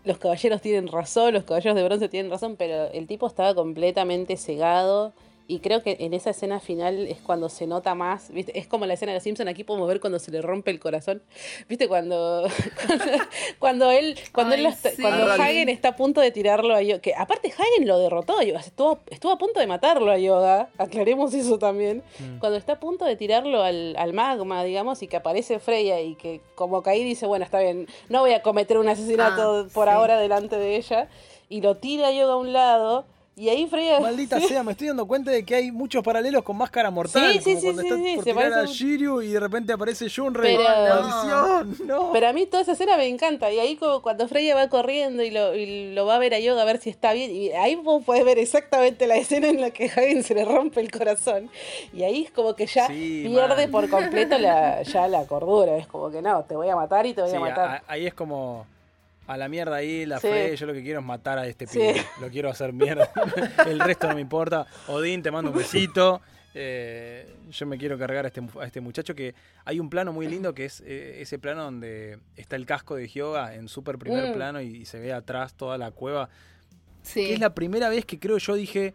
Los caballeros tienen razón, los caballeros de bronce tienen razón, pero el tipo estaba completamente cegado. Y creo que en esa escena final es cuando se nota más, ¿viste? Es como la escena de los Simpson, aquí podemos ver cuando se le rompe el corazón. ¿Viste? Cuando, cuando, cuando él, cuando, él Ay, lo está- sí. cuando. Hagen está a punto de tirarlo a Yoga, que aparte Hagen lo derrotó a Yoga, estuvo, estuvo a punto de matarlo a Yoga, aclaremos eso también. Mm. Cuando está a punto de tirarlo al, al magma, digamos, y que aparece Freya y que como Caí dice, bueno, está bien, no voy a cometer un asesinato Ah, por sí. ahora delante de ella, y lo tira a Yoga a un lado, y ahí Freya... Maldita sea, me estoy dando cuenta de que hay muchos paralelos con Máscara Mortal. Sí, sí, como sí, cuando sí, está sí, por se tirar parece a Shiryu y de repente aparece Shunrei. Pero- ¡Maldición! No. Pero a mí toda esa escena me encanta. Y ahí como cuando Freya va corriendo y lo, y lo va a ver a Yoga a ver si está bien. Y ahí vos podés ver exactamente la escena en la que Hagen se le rompe el corazón. Y ahí es como que ya Sí, pierde por completo la, ya la cordura. Es como que no, te voy a matar y te voy a matar. a- ahí es como a la mierda ahí, la Sí. fe, yo lo que quiero es matar a este Sí. pibe, lo quiero hacer mierda, el resto no me importa. Odín, te mando un besito. Eh, yo me quiero cargar a este, a este muchacho que hay un plano muy lindo que es eh, ese plano donde está el casco de Hyoga en súper primer Mm. plano y, y se ve atrás toda la cueva. Sí. Que es la primera vez que creo yo dije,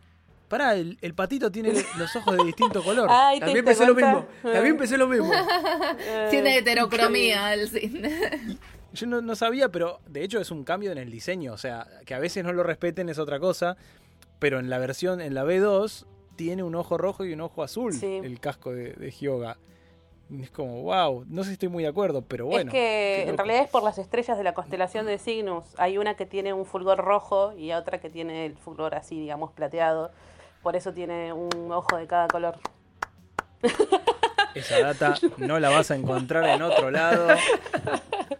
pará, el, el patito tiene los ojos de distinto color. Ay, ¿te También pensé lo mismo. También pensé lo mismo. Tiene heterocromía el cine. Yo no, no sabía, pero de hecho es un cambio en el diseño. O sea, que a veces no lo respeten es otra cosa. Pero en la versión, en la B2, tiene un ojo rojo y un ojo azul Sí. el casco de, de Hyoga. Es como, wow, no sé si estoy muy de acuerdo, pero bueno. es que en realidad es por las estrellas de la constelación de Cygnus. Hay una que tiene un fulgor rojo y otra que tiene el fulgor así, digamos, plateado. Por eso tiene un ojo de cada color. Esa data no la vas a encontrar en otro lado.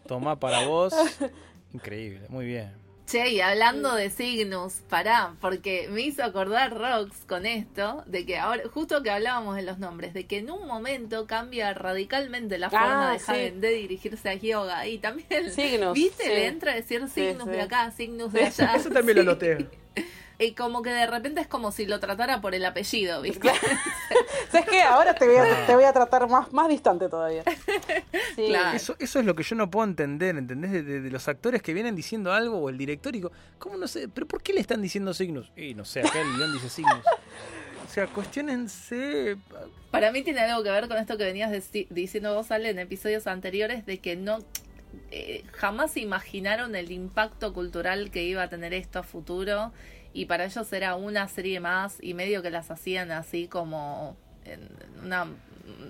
Tomá para vos. Increíble, muy bien. Che, y hablando de Cygnus, pará, porque me hizo acordar Rox con esto, de que ahora, justo que hablábamos de los nombres, de que en un momento cambia radicalmente la forma Ah, de sí. De dirigirse a Yoga. Y también, Cygnus, ¿viste? sí. Le entra a decir sí. de acá, Cygnus de allá. Eso también lo Sí. noté. Y como que de repente es como si lo tratara por el apellido, ¿viste? ¿Sabes qué? Ahora te voy a, te voy a tratar más, más distante todavía. Sí. Claro. Eso, eso es lo que yo no puedo entender, ¿entendés? De, de- de los actores que vienen diciendo algo o el director y digo, ¿cómo no sé? ¿Pero por qué le están diciendo Cygnus? Y no sé, acá el guion dice Cygnus. O sea, cuestionense. Para mí tiene algo que ver con esto que venías diciendo vos, Ale, en episodios anteriores, de que no eh, jamás imaginaron el impacto cultural que iba a tener esto a futuro y para ellos era una serie más y medio que las hacían así como en una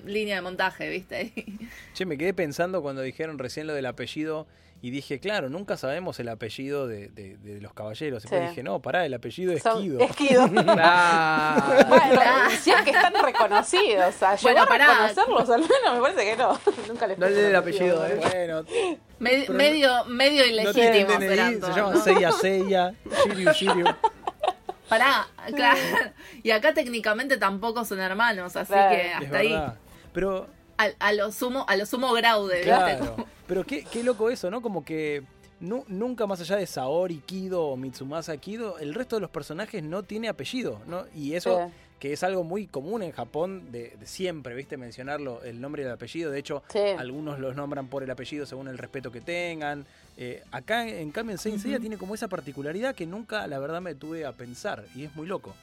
línea de montaje, ¿viste? Che, me quedé pensando cuando dijeron recién lo del apellido y dije, claro, nunca sabemos el apellido de, de- de los caballeros. Y después Sí. dije, no, pará, el apellido es. Esquido. Ah, Bueno, que están reconocidos. O sea, Bueno, ¿llegó a pará. reconocerlos al menos? Me parece que no. Nunca les No le el apellido, ¿eh? Bueno, medio, medio no ilegítimo DNI, se llama. Seiya Seiya, Shiryu Shiryu. Pará, claro. Y acá técnicamente tampoco son hermanos, así Claro. que Es hasta ahí. Pero A, a lo sumo, a lo sumo graude, ¿viste? Pero qué, qué loco eso, ¿no? Como que nu- nunca más allá de Saori Kido o Mitsumasa Kido, el resto de los personajes no tiene apellido, ¿no? Y eso Sí. que es algo muy común en Japón de, de siempre, ¿viste? Mencionarlo, el nombre y el apellido. De hecho, Sí. algunos los nombran por el apellido según el respeto que tengan. Eh, acá, en cambio, en Saint Seiya tiene como esa particularidad que nunca, la verdad, me tuve a pensar. Y es muy loco.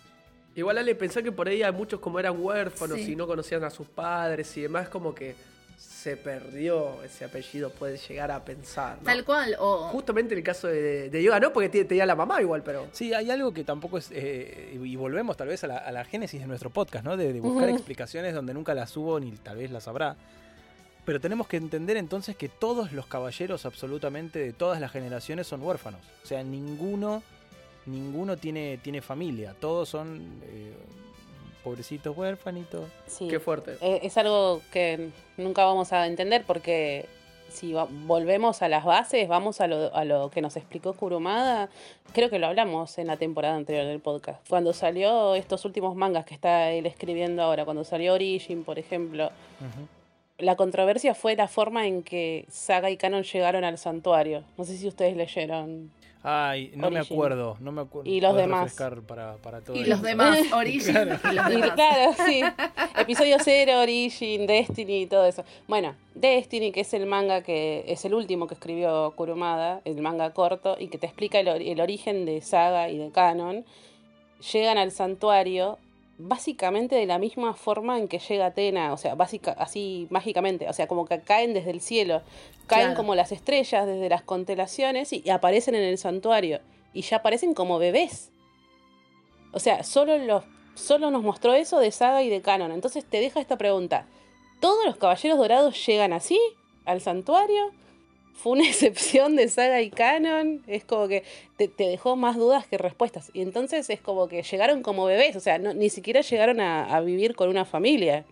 Igual Ale, pensé que por ahí hay muchos como eran huérfanos Sí. y no conocían a sus padres y demás, como que se perdió ese apellido, puede llegar a pensar. ¿no? Tal cual, o Justamente el caso de, de Yoga, no, porque te- tenía la mamá igual, pero. Sí, hay algo que tampoco es. eh, y volvemos tal vez a la, a la génesis de nuestro podcast, ¿no? De, de buscar explicaciones donde nunca las hubo ni tal vez las habrá. Pero tenemos que entender entonces que todos los caballeros, absolutamente de todas las generaciones, son huérfanos. O sea, ninguno, ninguno tiene, tiene familia. Todos son eh, pobrecitos huérfanitos. Sí. Qué fuerte. Eh, es algo que nunca vamos a entender porque si va- volvemos a las bases, vamos a lo, a lo que nos explicó Kurumada, creo que lo hablamos en la temporada anterior del podcast. Cuando salió estos últimos mangas que está él escribiendo ahora, cuando salió Origin, por ejemplo, la controversia fue la forma en que Saga y Canon llegaron al santuario. No sé si ustedes leyeron. Ay, no me acuerdo, no me acuerdo. Y los ¿Podés demás. para, para todo Y los demás, Origin y los Y demás. claro, sí. Episodio 0, Origin, Destiny y todo eso. Bueno, Destiny, que es el manga que es el último que escribió Kurumada, el manga corto, y que te explica el origen de Saga y de Canon, llegan al santuario básicamente de la misma forma en que llega Atena, o sea, básica, así mágicamente, o sea, como que caen desde el cielo, caen Claro. como las estrellas desde las constelaciones y, y aparecen en el santuario, y ya aparecen como bebés. O sea, solo, los, solo nos mostró eso de Saga y de Canon. Entonces te deja esta pregunta. ¿Todos los caballeros dorados llegan así al santuario? ¿Fue una excepción de Saga y Canon? Es como que te, te dejó más dudas que respuestas. Y entonces es como que llegaron como bebés. O sea, no- ni siquiera llegaron a, a vivir con una familia.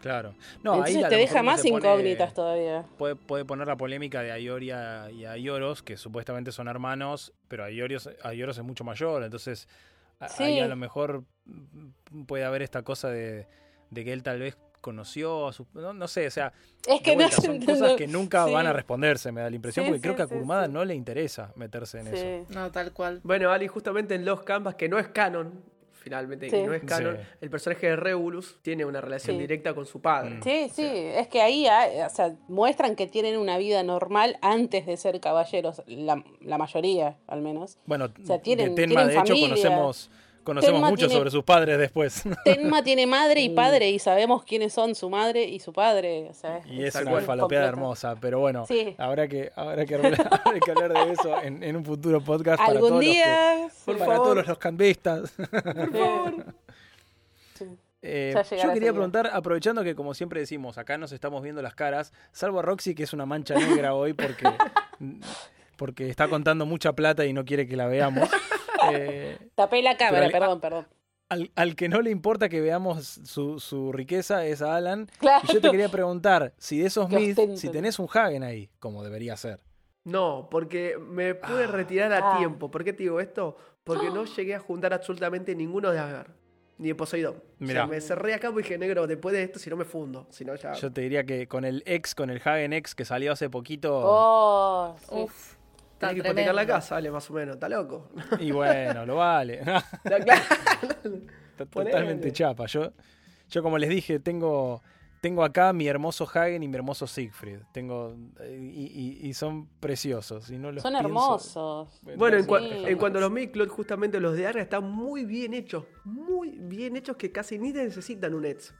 Claro. No, entonces ahí te deja más pone- incógnitas todavía. Puede, puede poner la polémica de Ayoria y Ayoros, que supuestamente son hermanos, pero Ayoros, Ayoros es mucho mayor, entonces Sí. ahí a lo mejor puede haber esta cosa de, de que él tal vez conoció a su... No, no sé, o sea, Es que de no vuelta, son cosas que nunca sí. van a responderse, me da la impresión, Sí, porque creo que a Kurumada sí. no le interesa meterse en eso. No, tal cual. Bueno, Ali, justamente en Los Canvas, que no es canon, finalmente, que no es canon, Sí. el personaje de Regulus tiene una relación Sí. directa con su padre. Mm. Sí, sí, es que ahí ah, o sea, muestran que tienen una vida normal antes de ser caballeros, la, la mayoría al menos. Bueno, O sea, tienen- de Tenma, tienen de hecho, familia. conocemos, conocemos Tenma mucho tiene- sobre sus padres después. Tenma tiene madre y Uh. padre y sabemos quiénes son su madre y su padre. O sea, Y es una falopeada hermosa, pero bueno, Sí. habrá que, habrá que hablar, habrá que hablar de eso en, en un futuro podcast para Algún todos día. los que, Por para favor. todos los, los cambistas. eh, sí. Eh, yo quería preguntar, aprovechando que como siempre decimos, acá nos estamos viendo las caras, salvo a Roxy que es una mancha negra hoy porque, porque está contando mucha plata y no quiere que la veamos. Eh, Tapé la cámara, Pero- perdón, perdón. al, al que no le importa que veamos su, su riqueza es a Alan. Claro. Y yo te quería preguntar, si de esos myths, si tenés un Hagen ahí, como debería ser. No, porque me pude retirar Ah. a tiempo. ¿Por qué te digo esto? Porque no llegué a juntar absolutamente ninguno de Agar. Ni de Poseidón. O Mirá. sea, me cerré acá y dije, negro, después de esto, si no me fundo. Si no, ya. Yo te diría que con el ex, con el Hagen X que salió hace poquito, Oh, sí. Uf. Está Tenés que hipotecar la casa, vale, más o menos. ¿Está loco? y bueno, lo vale. Totalmente chapa. Yo, yo como les dije, tengo, tengo acá mi hermoso Hagen y mi hermoso Siegfried. Tengo, y, y- y son preciosos. Y no los Son pienso- hermosos. Bueno, en, cua- en cuanto a los Midcloth, justamente los de Agar están muy bien hechos. Muy bien hechos que casi ni necesitan un Eds.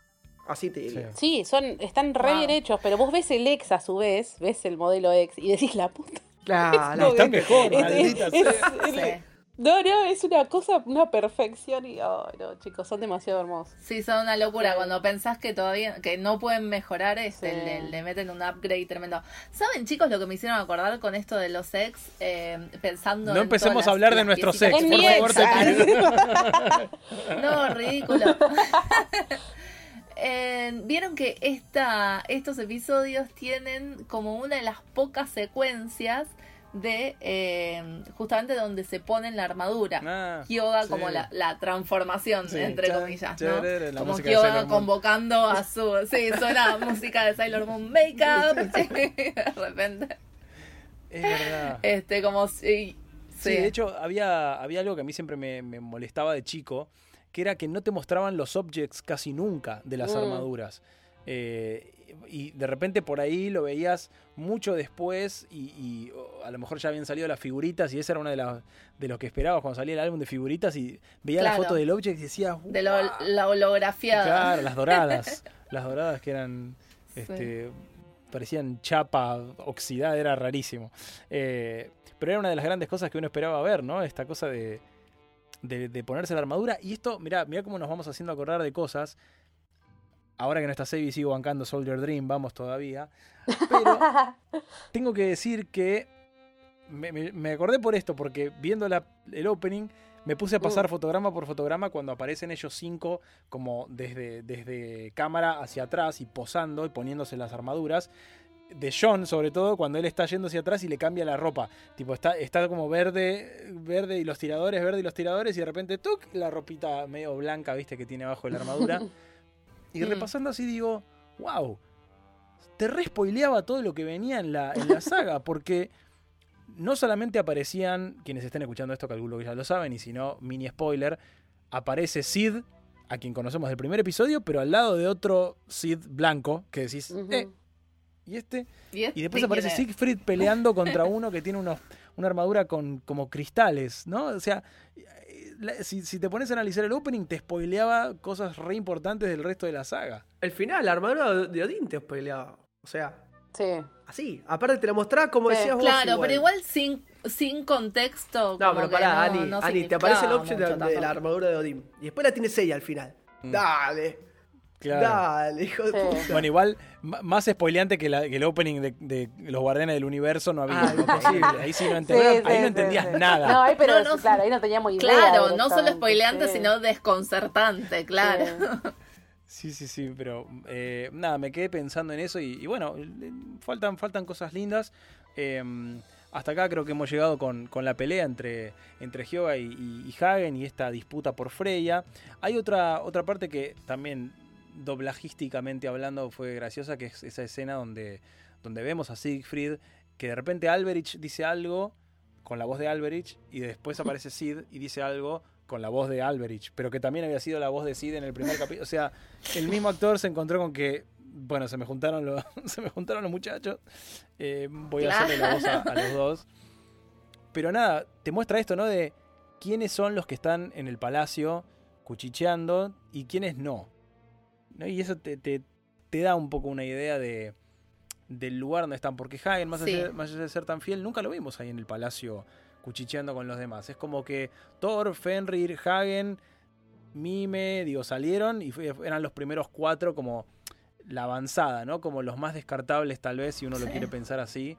Así te diría. Sí, son, están re Wow. bien hechos, pero vos ves el ex a su vez, ves el modelo ex y decís la puta. Claro. Están mejor, Es- maldita es- sea. es-. No, no, es una cosa, una perfección y, oh, no, chicos, son demasiado hermosos. Sí, son una locura. Sí. Cuando pensás que todavía que no pueden mejorar, este, Sí. le, le meten un upgrade tremendo. ¿Saben, chicos, lo que me hicieron acordar con esto de los ex? Eh, pensando No en empecemos a hablar de nuestros ex, Es por favor, te pido. No, ridículo. Eh, Vieron que esta, estos episodios tienen como una de las pocas secuencias de eh, justamente donde se ponen la armadura. Ah, Kyoga sí. como la, la transformación, Sí, entre chan, comillas, como Kyoga convocando a su... Sí, suena música de Sailor Moon Makeup. de repente. Es verdad. Este, como si... Sí, de hecho, había, había algo que a mí siempre me, me molestaba de chico, que era que no te mostraban los objects casi nunca de las Mm. armaduras. Eh, y de repente por ahí lo veías mucho después y, y, oh, a lo mejor ya habían salido las figuritas y esa era una de las de lo que esperabas cuando salía el álbum de figuritas y veía la foto del object y decías De lo- la holografiada. claro las doradas las doradas que eran Sí. este, parecían chapa oxidada era rarísimo Eh, pero era una de las grandes cosas que uno esperaba ver no esta cosa de de, de ponerse la armadura y esto mirá mirá cómo nos vamos haciendo acordar de cosas ahora que no está Sebi sigo bancando Soldier Dream vamos todavía pero tengo que decir que me, me- me acordé por esto, porque viendo la- el opening me puse a pasar Uh. fotograma por fotograma cuando aparecen ellos cinco como desde, desde cámara hacia atrás y posando y poniéndose las armaduras. De John, sobre todo, cuando él está yendo hacia atrás y le cambia la ropa. Tipo, está, está como verde, verde y los tiradores, verde y los tiradores, y de repente, ¡tuc! la ropita medio blanca, viste, que tiene abajo de la armadura. Y Mm. repasando así digo, wow, te respoileaba todo lo que venía en la, en la saga, porque no solamente aparecían, quienes estén escuchando esto calculo que ya lo saben, y si no, mini spoiler, aparece Sid, a quien conocemos del primer episodio, pero al lado de otro Sid blanco, que decís, eh, ¿y este? ¿Y, este Y después aparece? Siegfried peleando contra uno que tiene unos, una armadura con como cristales, ¿no? O sea, la- si, si te pones a analizar el opening, te spoileaba cosas re importantes del resto de la saga. El final, la armadura de Odín te spoileaba. O sea, Sí. así. Aparte te la mostraba como decías vos. Claro, pero igual sin, sin contexto. No, como pero pará, no- Ani, no Ani, te aparece el option de, la armadura de Odín. Y después la tiene ella al final. Mm. Dale, Claro. dale, hijo de puta. Bueno, igual, más spoileante que, la- que el opening de, de Los Guardianes del Universo no había. Ah, imposible. Ahí sí no, ente- Sí, ahí sí, no sí, entendías sí. nada. No, ahí, pero No, no, claro, ahí no teníamos idea. Claro, no solo spoileante, sí. sino desconcertante, claro. Sí, sí, sí, pero eh, nada, me quedé pensando en eso y, y bueno, faltan, faltan cosas lindas. Eh, hasta acá creo que hemos llegado con, con la pelea entre, entre Hyoga y, y- y Hagen y esta disputa por Freya. Hay otra, otra parte que también doblajísticamente hablando fue graciosa, que es esa escena donde, donde vemos a Siegfried, que de repente Alberich dice algo con la voz de Alberich y después aparece Sid y dice algo con la voz de Alberich, pero que también había sido la voz de Sid en el primer capítulo. O sea, el mismo actor se encontró con que, bueno, se me juntaron los, se me juntaron los muchachos, eh, voy a hacerle la voz a, a los dos. Pero nada, te muestra esto, ¿no? De quiénes son los que están en el palacio cuchicheando y quiénes no. ¿No? Y eso te, te- te da un poco una idea de, del lugar donde están. Porque Hagen, más, Sí. allá, más allá de ser tan fiel, nunca lo vimos ahí en el palacio cuchicheando con los demás. Es como que Thor, Fenrir, Hagen, Mime, digo, salieron y fue- eran los primeros cuatro como la avanzada, ¿no? Como los más descartables tal vez, si uno lo quiere pensar así,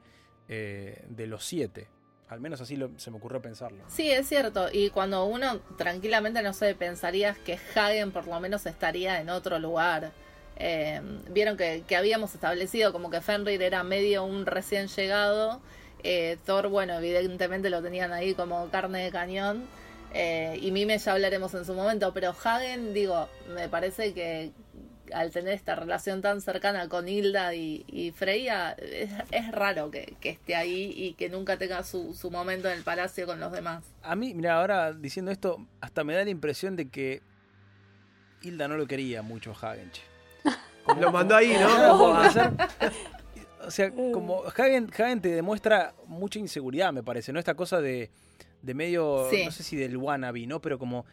eh, de los siete. Al menos así lo- se me ocurrió pensarlo. Sí, es cierto. Y cuando uno tranquilamente, no sé, pensarías que Hagen por lo menos estaría en otro lugar. Eh, Vieron que, que habíamos establecido como que Fenrir era medio un recién llegado. Eh, Thor, bueno, evidentemente lo tenían ahí como carne de cañón. Eh, y Mime ya hablaremos en su momento. Pero Hagen, digo, me parece que al tener esta relación tan cercana con Hilda y, y Freya, es, es raro que, que esté ahí y que nunca tenga su, su momento en el palacio con los demás. A mí, mira, ahora diciendo esto, hasta me da la impresión de que Hilda no lo quería mucho a Hagen. che. Lo mandó ahí, Como- ¿no? como o sea, como Hagen, Hagen te demuestra mucha inseguridad, me parece, ¿no? Esta cosa de, de medio, Sí. no sé si del wannabe, ¿no? Pero como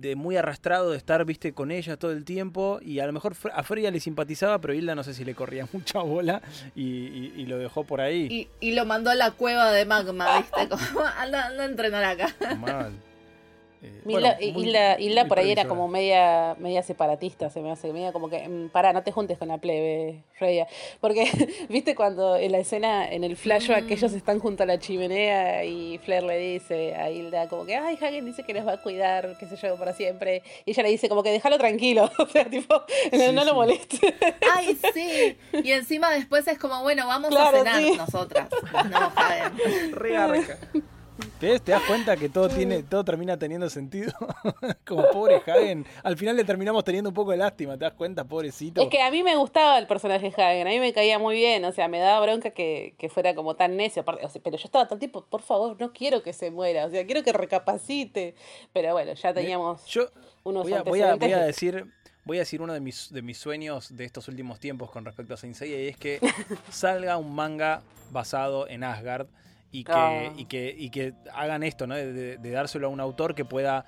de muy arrastrado de estar, viste, con ella todo el tiempo y a lo mejor a Freya le simpatizaba, pero Hilda no sé si le corría mucha bola y, y- y lo dejó por ahí. Y, y lo mandó a la cueva de magma, ¿viste? Como, anda, anda a entrenar acá. Mal. Eh, bueno, muy- por ahí era como media, media separatista, se me hace, media como que, mm, pará, no te juntes con la plebe, Freya. Porque, viste cuando en la escena, en el flashback, que Mm. ellos están junto a la chimenea y Flair le dice a Hilda como que, ay, Hagen dice que nos va a cuidar, qué sé yo, para siempre. Y ella le dice como que déjalo tranquilo, o sea, tipo, no, Sí, no lo sí. moleste. Ay, sí. Y encima después es como, bueno, vamos Claro, a cenar sí. nosotras. No, Hagen. Re. ¿Ves? ¿Te das cuenta que todo tiene, todo termina teniendo sentido? Como pobre Hagen. Al final le terminamos teniendo un poco de lástima, ¿te das cuenta, pobrecito? Es que a mí me gustaba el personaje Hagen, a mí me caía muy bien, o sea, me daba bronca que, que fuera como tan necio, aparte, o sea, pero yo estaba todo el tiempo, por favor, no quiero que se muera, o sea, quiero que recapacite, pero bueno, ya teníamos Yo unos voy a, voy a- voy a antecedentes. decir, voy a decir uno de mis, de mis sueños de estos últimos tiempos con respecto a Saint Seiya y es que salga un manga basado en Asgard y que, y que, y que hagan esto, ¿no? De, de- de dárselo a un autor que pueda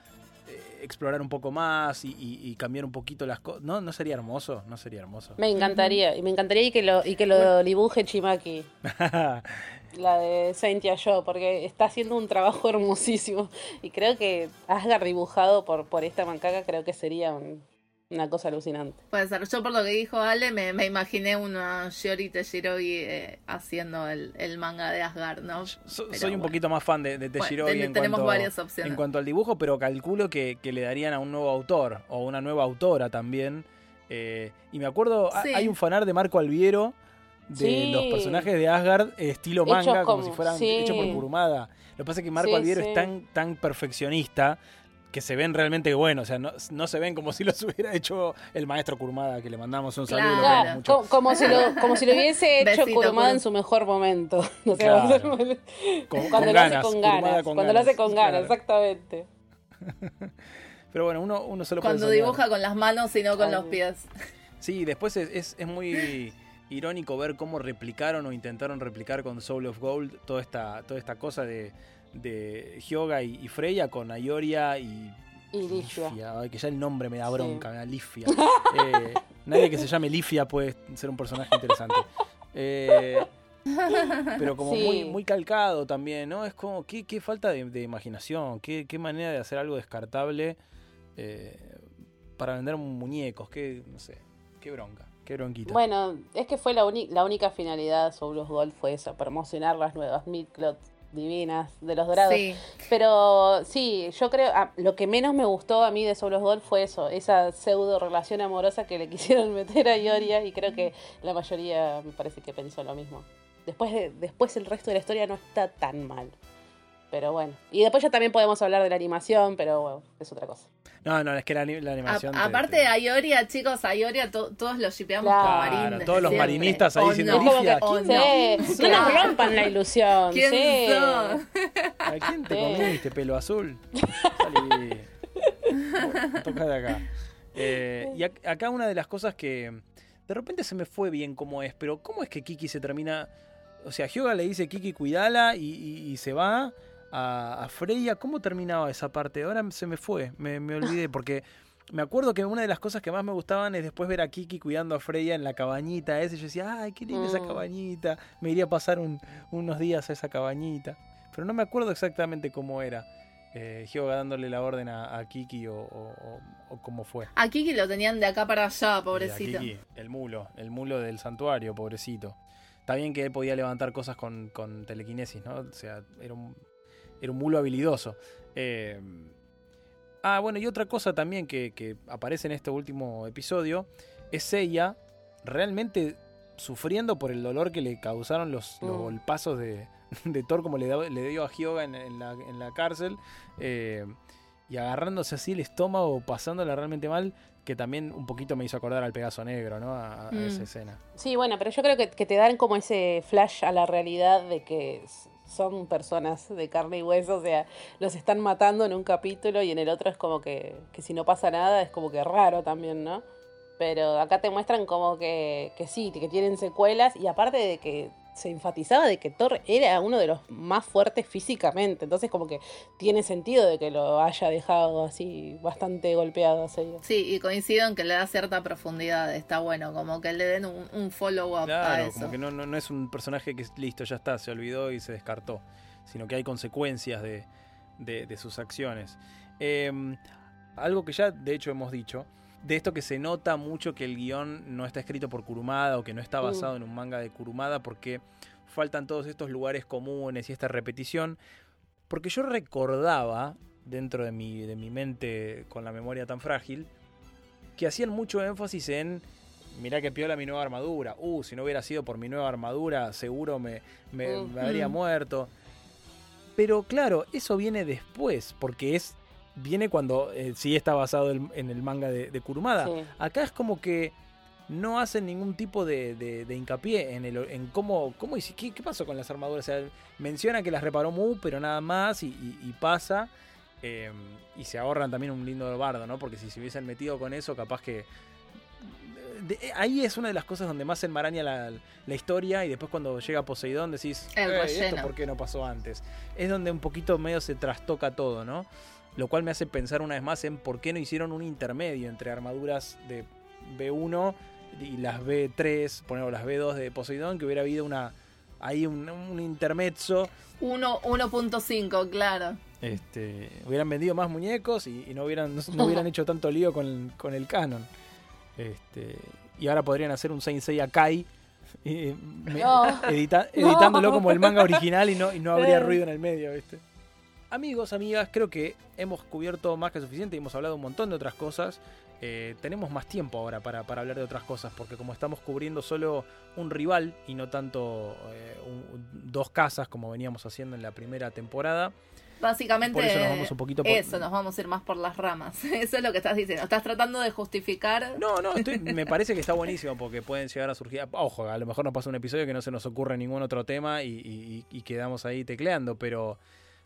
eh, explorar un poco más y, y- y cambiar un poquito las cosas. ¿No? ¿No sería hermoso? No sería hermoso. Me encantaría, y me encantaría y que lo, y que lo dibuje Chimaki, la de Saint Yo, porque está haciendo un trabajo hermosísimo. Y creo que Asgard dibujado por, por esta mancaca creo que sería un, Una cosa alucinante. Puede ser. Yo por lo que dijo Ale, me, me imaginé una Shiori Teshirogi eh, haciendo el, el manga de Asgard, ¿no? Soy un poquito más fan de, de Bueno, Teshirogi ten- en, tenemos cuanto, varias opciones. en cuanto al dibujo, pero calculo que, que le darían a un nuevo autor o una nueva autora también. Eh, y me acuerdo, Sí. hay un fanar de Marco Alviero de Sí. los personajes de Asgard estilo manga, como, como- si fueran sí. hechos por Kurumada. Lo que pasa es que Marco Sí, Alviero sí. es tan, tan perfeccionista que se ven realmente buenos, o sea, no, no se ven como si los hubiera hecho el maestro Kurumada, que le mandamos un saludo. lo Claro. Claro, mucho. como, si lo, como si lo hubiese hecho Besito, Kurumada Kuru. en su mejor momento. No sé, Claro. cuando Con- lo con hace con ganas. con cuando lo hace con ganas, claro. exactamente. Pero bueno, uno, uno solo puede Cuando dibuja con las manos y no con Ay. los pies. Sí, después es, es, es muy irónico ver cómo replicaron o intentaron replicar con Soul of Gold toda esta, toda esta cosa de, de Hyoga y, y Freya con Ayoria y Y Lifia. Ay, que ya el nombre me da Sí. bronca, me da Lifia. Eh, nadie que se llame Lifia puede ser un personaje interesante. Eh, pero como Sí. muy, muy calcado también, ¿no? Es como, qué, qué falta de, de imaginación, qué, qué manera de hacer algo descartable eh, para vender muñecos, qué, no sé, qué bronca, qué bronquita. Bueno, es que fue la, única finalidad de Soul of Gold fue esa, promocionar las nuevas midclots divinas de los dorados. Sí. Pero sí, yo creo, ah, lo que menos me gustó a mí de Soul of Gold fue eso, esa pseudo relación amorosa que le quisieron meter a Ioria y creo que la mayoría me parece que pensó lo mismo. Después, de, después el resto de la historia no está tan mal. Pero bueno. Y después ya también podemos hablar de la animación, pero bueno, es otra cosa. No, no, es que la, A- animación... te- aparte te- de Ayoria, chicos, Ayoria to- todos lo shipeamos Claro, con Marín. desde todos los siempre. marinistas ahí ¿O diciendo, no? Como Olivia, que- ¿O ¿quién no? Sí, no nos rompan la ilusión. ¿Quién sí. ¿A quién te Sí. comiste, pelo azul? Salí. Bueno, toca de acá. Eh, y ac- acá una de las cosas que de repente se me fue bien cómo es, pero ¿cómo es que Kiki se termina? O sea, Hyoga le dice Kiki cuidala y, y- y se va a, a Freya. ¿Cómo terminaba esa parte? Ahora se me fue, me, me olvidé, porque me acuerdo que una de las cosas que más me gustaban es después ver a Kiki cuidando a Freya en la cabañita esa. y Yo decía, ay, qué linda esa Mm. cabañita. Me iría a pasar un- unos días a esa cabañita. Pero no me acuerdo exactamente cómo era. Eh, Hyoga dándole la orden a, a Kiki o, o- o- cómo fue. A Kiki lo tenían de acá para allá, a pobrecito. Kiki, el mulo, el mulo del santuario, pobrecito. Está bien que él podía levantar cosas con, con telequinesis, ¿no? O sea, era un, era un mulo habilidoso. Eh, ah, bueno, y otra cosa también que, que aparece en este último episodio es ella realmente sufriendo por el dolor que le causaron los, los Mm. golpazos de, de Thor, como le, da- le dio a Hyoga en, en la, en la cárcel. eh, y agarrándose así el estómago, pasándola realmente mal, que también un poquito me hizo acordar al Pegaso Negro, ¿no? A, a Mm. esa escena. Sí, bueno, pero yo creo que, que te dan como ese flash a la realidad de que son personas de carne y hueso, o sea, los están matando en un capítulo y en el otro es como que, que si no pasa nada es como que raro también, ¿no? Pero acá te muestran como que, que sí, que tienen secuelas y aparte de que se enfatizaba de que Thor era uno de los más fuertes físicamente, entonces como que tiene sentido de que lo haya dejado así bastante golpeado. así. Sí, y coincido en que le da cierta profundidad, está bueno, como que le den un, un follow-up a Claro, eso. como que no, no, no es un personaje que es listo, ya está, se olvidó y se descartó, sino que hay consecuencias de, de- de sus acciones. Eh, algo que ya de hecho hemos dicho, de esto que se nota mucho que el guion no está escrito por Kurumada o que no está Mm. basado en un manga de Kurumada porque faltan todos estos lugares comunes y esta repetición. Porque yo recordaba, dentro de mi, de mi mente con la memoria tan frágil, que hacían mucho énfasis en mirá que piola mi nueva armadura. Uh, si no hubiera sido por mi nueva armadura, seguro me, me- me habría Mm. muerto. Pero claro, eso viene después, porque es viene cuando eh, sí está basado el- en el manga de, de Kurumada. Sí. Acá es como que no hacen ningún tipo de, de- de hincapié en, el, en cómo, cómo qué, qué pasó con las armaduras. O sea, menciona que las reparó Mu, pero nada más y, y- y pasa. eh, y se ahorran también un lindo bardo, ¿no? Porque si se hubiesen metido con eso, capaz que... de- ahí es una de las cosas donde más se enmaraña la, la historia y después cuando llega Poseidón decís, El "Ey, ¿esto relleno". por qué no pasó antes? Es donde un poquito medio se trastoca todo, ¿no? Lo cual me hace pensar una vez más en por qué no hicieron un intermedio entre armaduras de B1 y las B3, ponemos las B2 de Poseidón, que hubiera habido una ahí un, un intermezzo. Uno- 1.5, claro. Este, hubieran vendido más muñecos y, y no, hubieran, no, no hubieran hecho tanto lío con, con el canon. Este, y ahora podrían hacer un Saint Seiya Kai eh, me- No. edita- editándolo como el manga original y no, y no habría Claro. ruido en el medio, ¿viste? Amigos, amigas, creo que hemos cubierto más que suficiente y hemos hablado un montón de otras cosas. Eh, tenemos más tiempo ahora para, para hablar de otras cosas, porque como estamos cubriendo solo un rival y no tanto eh, un- dos casas como veníamos haciendo en la primera temporada, Básicamente, por eso nos vamos un poquito por... eso, nos vamos a ir más por las ramas. Eso es lo que estás diciendo. Estás tratando de justificar. No, no, estoy- me parece que está buenísimo porque pueden llegar a surgir. Ojo, a lo mejor nos pasa un episodio que no se nos ocurre ningún otro tema y, y- y quedamos ahí tecleando, pero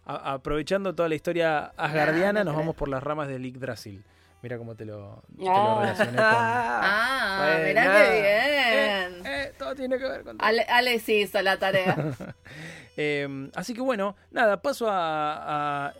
a- aprovechando toda la historia asgardiana, Ah, no nos creo. vamos por las ramas de Yggdrasil. Mira cómo te lo, te lo Ah. relacioné con. Ah, Bueno. mirá qué bien. Eh, eh, todo tiene que ver con todo. Ale, Ale sí hizo la tarea. Eh, así que bueno, nada, paso a, a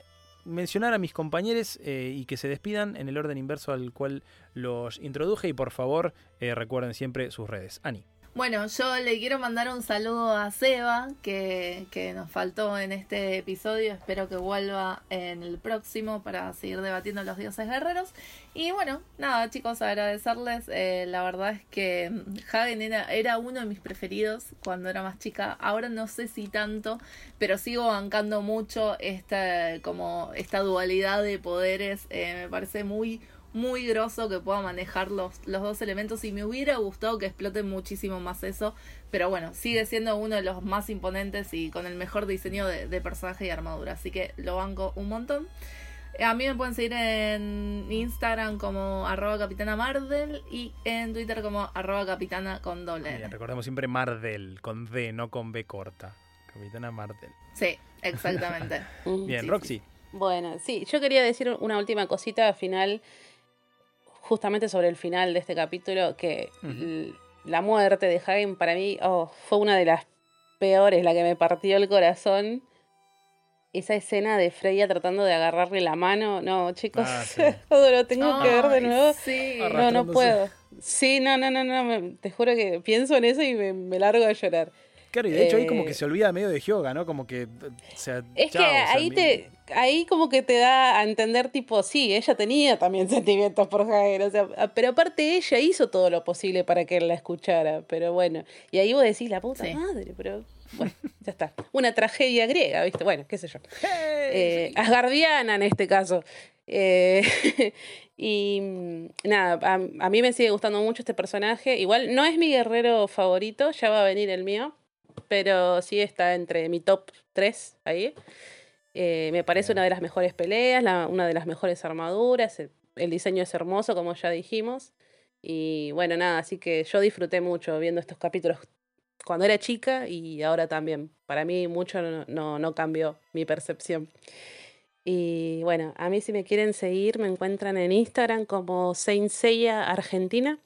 mencionar a mis compañeros eh, y que se despidan en el orden inverso al cual los introduje y por favor eh, recuerden siempre sus redes. Ani. Bueno, yo le quiero mandar un saludo a Seba, que, que nos faltó en este episodio. Espero que vuelva en el próximo para seguir debatiendo los dioses guerreros. Y bueno, nada, chicos, agradecerles. Eh, la verdad es que Hagen era, era uno de mis preferidos cuando era más chica. Ahora no sé si tanto, pero sigo bancando mucho esta, como esta dualidad de poderes. Eh, me parece muy muy grosso que pueda manejar los, los dos elementos y me hubiera gustado que exploten muchísimo más eso, pero bueno, sigue siendo uno de los más imponentes y con el mejor diseño de, de personaje y armadura, así que lo banco un montón. A mí me pueden seguir en Instagram como arroba capitana Mardel y en Twitter como arroba capitana con doble. Bien, recordemos siempre Mardel, con D, no con B corta. Capitana Mardel. Sí, exactamente. Bien, Sí, Roxy. Bueno, sí, yo quería decir una última cosita al final, justamente sobre el final de este capítulo, que la muerte de Hagen para mí oh, fue una de las peores, la que me partió el corazón. Esa escena de Freya tratando de agarrarle la mano, no, chicos, Ah, sí. todo lo tengo que ver de nuevo. Sí. No, no puedo. Sí, no, no, no, no, me- te juro que pienso en eso y me, me largo a llorar. Claro, y de hecho ahí como Eh, que se olvida medio de Hyoga, ¿no? Como que. O sea, Es chao, que o sea, ahí te, ahí como que te da a entender tipo, sí, ella tenía también sentimientos por Hagen, o sea, a- pero aparte ella hizo todo lo posible para que él la escuchara, pero bueno, y ahí vos decís la puta Sí. madre, pero bueno, ya está. Una tragedia griega, ¿viste? Bueno, qué sé yo. ¡Hey! Eh, asgardiana en este caso. Eh, y mm, nada, a, a mí me sigue gustando mucho este personaje. Igual no es mi guerrero favorito, ya va a venir el mío, pero sí está entre mi top 3 ahí. Eh, me parece una de las mejores peleas, la- una de las mejores armaduras, el, el diseño es hermoso, como ya dijimos. Y bueno, nada, así que yo disfruté mucho viendo estos capítulos cuando era chica y ahora también. Para mí mucho no, no, no cambió mi percepción. Y bueno, a mí si me quieren seguir me encuentran en Instagram como Saint Seiya Argentina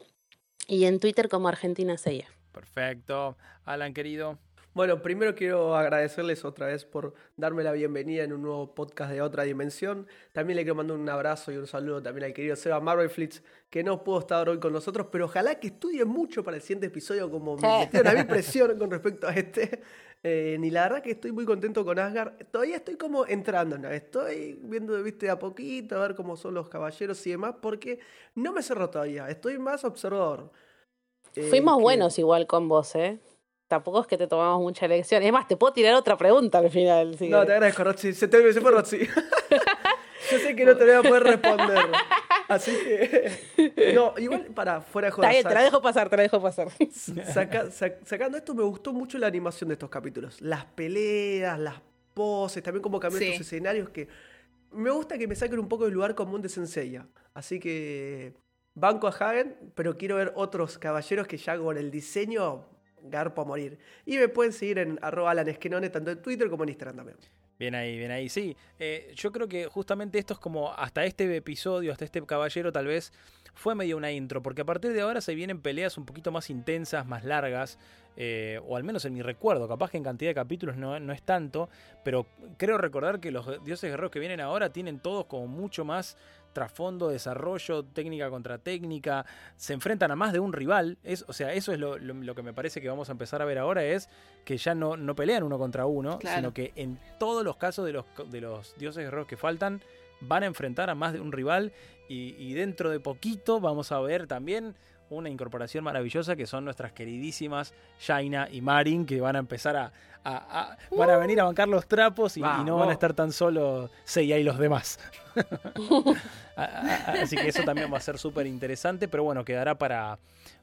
y en Twitter como Argentina Seiya. Perfecto. Alan, querido. Bueno, primero quiero agradecerles otra vez por darme la bienvenida en un nuevo podcast de otra dimensión. También le quiero mandar un abrazo y un saludo también al querido Seba Marvel Flits, que no pudo estar hoy con nosotros, pero ojalá que estudie mucho para el siguiente episodio, como me Sí. metieron a mí presión con respecto a este. Eh, ni la verdad que estoy muy contento con Asgard. Todavía estoy como entrando, ¿no? estoy viendo, viste, a poquito, a ver cómo son los caballeros y demás, porque no me cerró todavía, estoy más observador. Eh, Fuimos que- buenos igual con vos, ¿eh? Tampoco es que te tomamos mucha lección. Es más, te puedo tirar otra pregunta al final. si No, te agradezco, Roxy. Se, te, se fue Roxy. Yo sé que no te voy a poder responder. Así que. No, igual para fuera de Está jodas. bien, te la dejo pasar, te la dejo pasar. saca- sa- sacando esto, me gustó mucho la animación de estos capítulos. Las peleas, las poses, también como cambian Sí. estos escenarios que. Me gusta que me saquen un poco del lugar común de Senseiya. Así que. Banco a Hagen, pero quiero ver otros caballeros que ya con el diseño. Garpo a morir. Y me pueden seguir en arroba Alan Esquenone, tanto en Twitter como en Instagram también. Bien ahí, bien ahí. Sí, eh, yo creo que justamente esto es como hasta este episodio, hasta este caballero tal vez fue medio una intro, porque a partir de ahora se vienen peleas un poquito más intensas, más largas, eh, o al menos en mi recuerdo, capaz que en cantidad de capítulos no, no es tanto, pero creo recordar que los dioses guerreros que vienen ahora tienen todos como mucho más trasfondo, desarrollo, técnica contra técnica, se enfrentan a más de un rival. Es, o sea, eso es lo, lo- lo que me parece que vamos a empezar a ver ahora, es que ya no, no pelean uno contra uno, Claro. sino que en todos los casos de los, de los dioses guerreros que faltan, van a enfrentar a más de un rival y, y dentro de poquito vamos a ver también una incorporación maravillosa que son nuestras queridísimas Shaina y Marin que van a empezar a, a- a- van a venir a bancar los trapos y, y no van a estar tan solo Seiya y los demás. Así que eso también va a ser súper interesante, pero bueno, quedará para,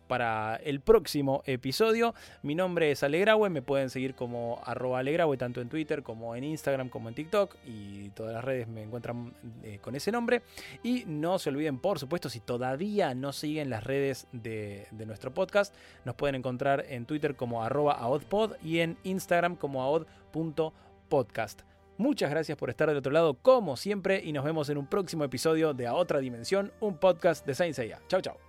para el próximo episodio. Mi nombre es Alegrawe, me pueden seguir como arroba tanto en Twitter como en Instagram como en TikTok y todas las redes me encuentran eh, con ese nombre. Y no se olviden, por supuesto, si todavía no siguen las redes de, nuestro podcast, nos pueden encontrar en Twitter como arroba aodpod y en Instagram como aod.podcast. Muchas gracias por estar del otro lado como siempre y nos vemos en un próximo episodio de A Otra Dimensión, un podcast de Saint Seiya. Chau chau.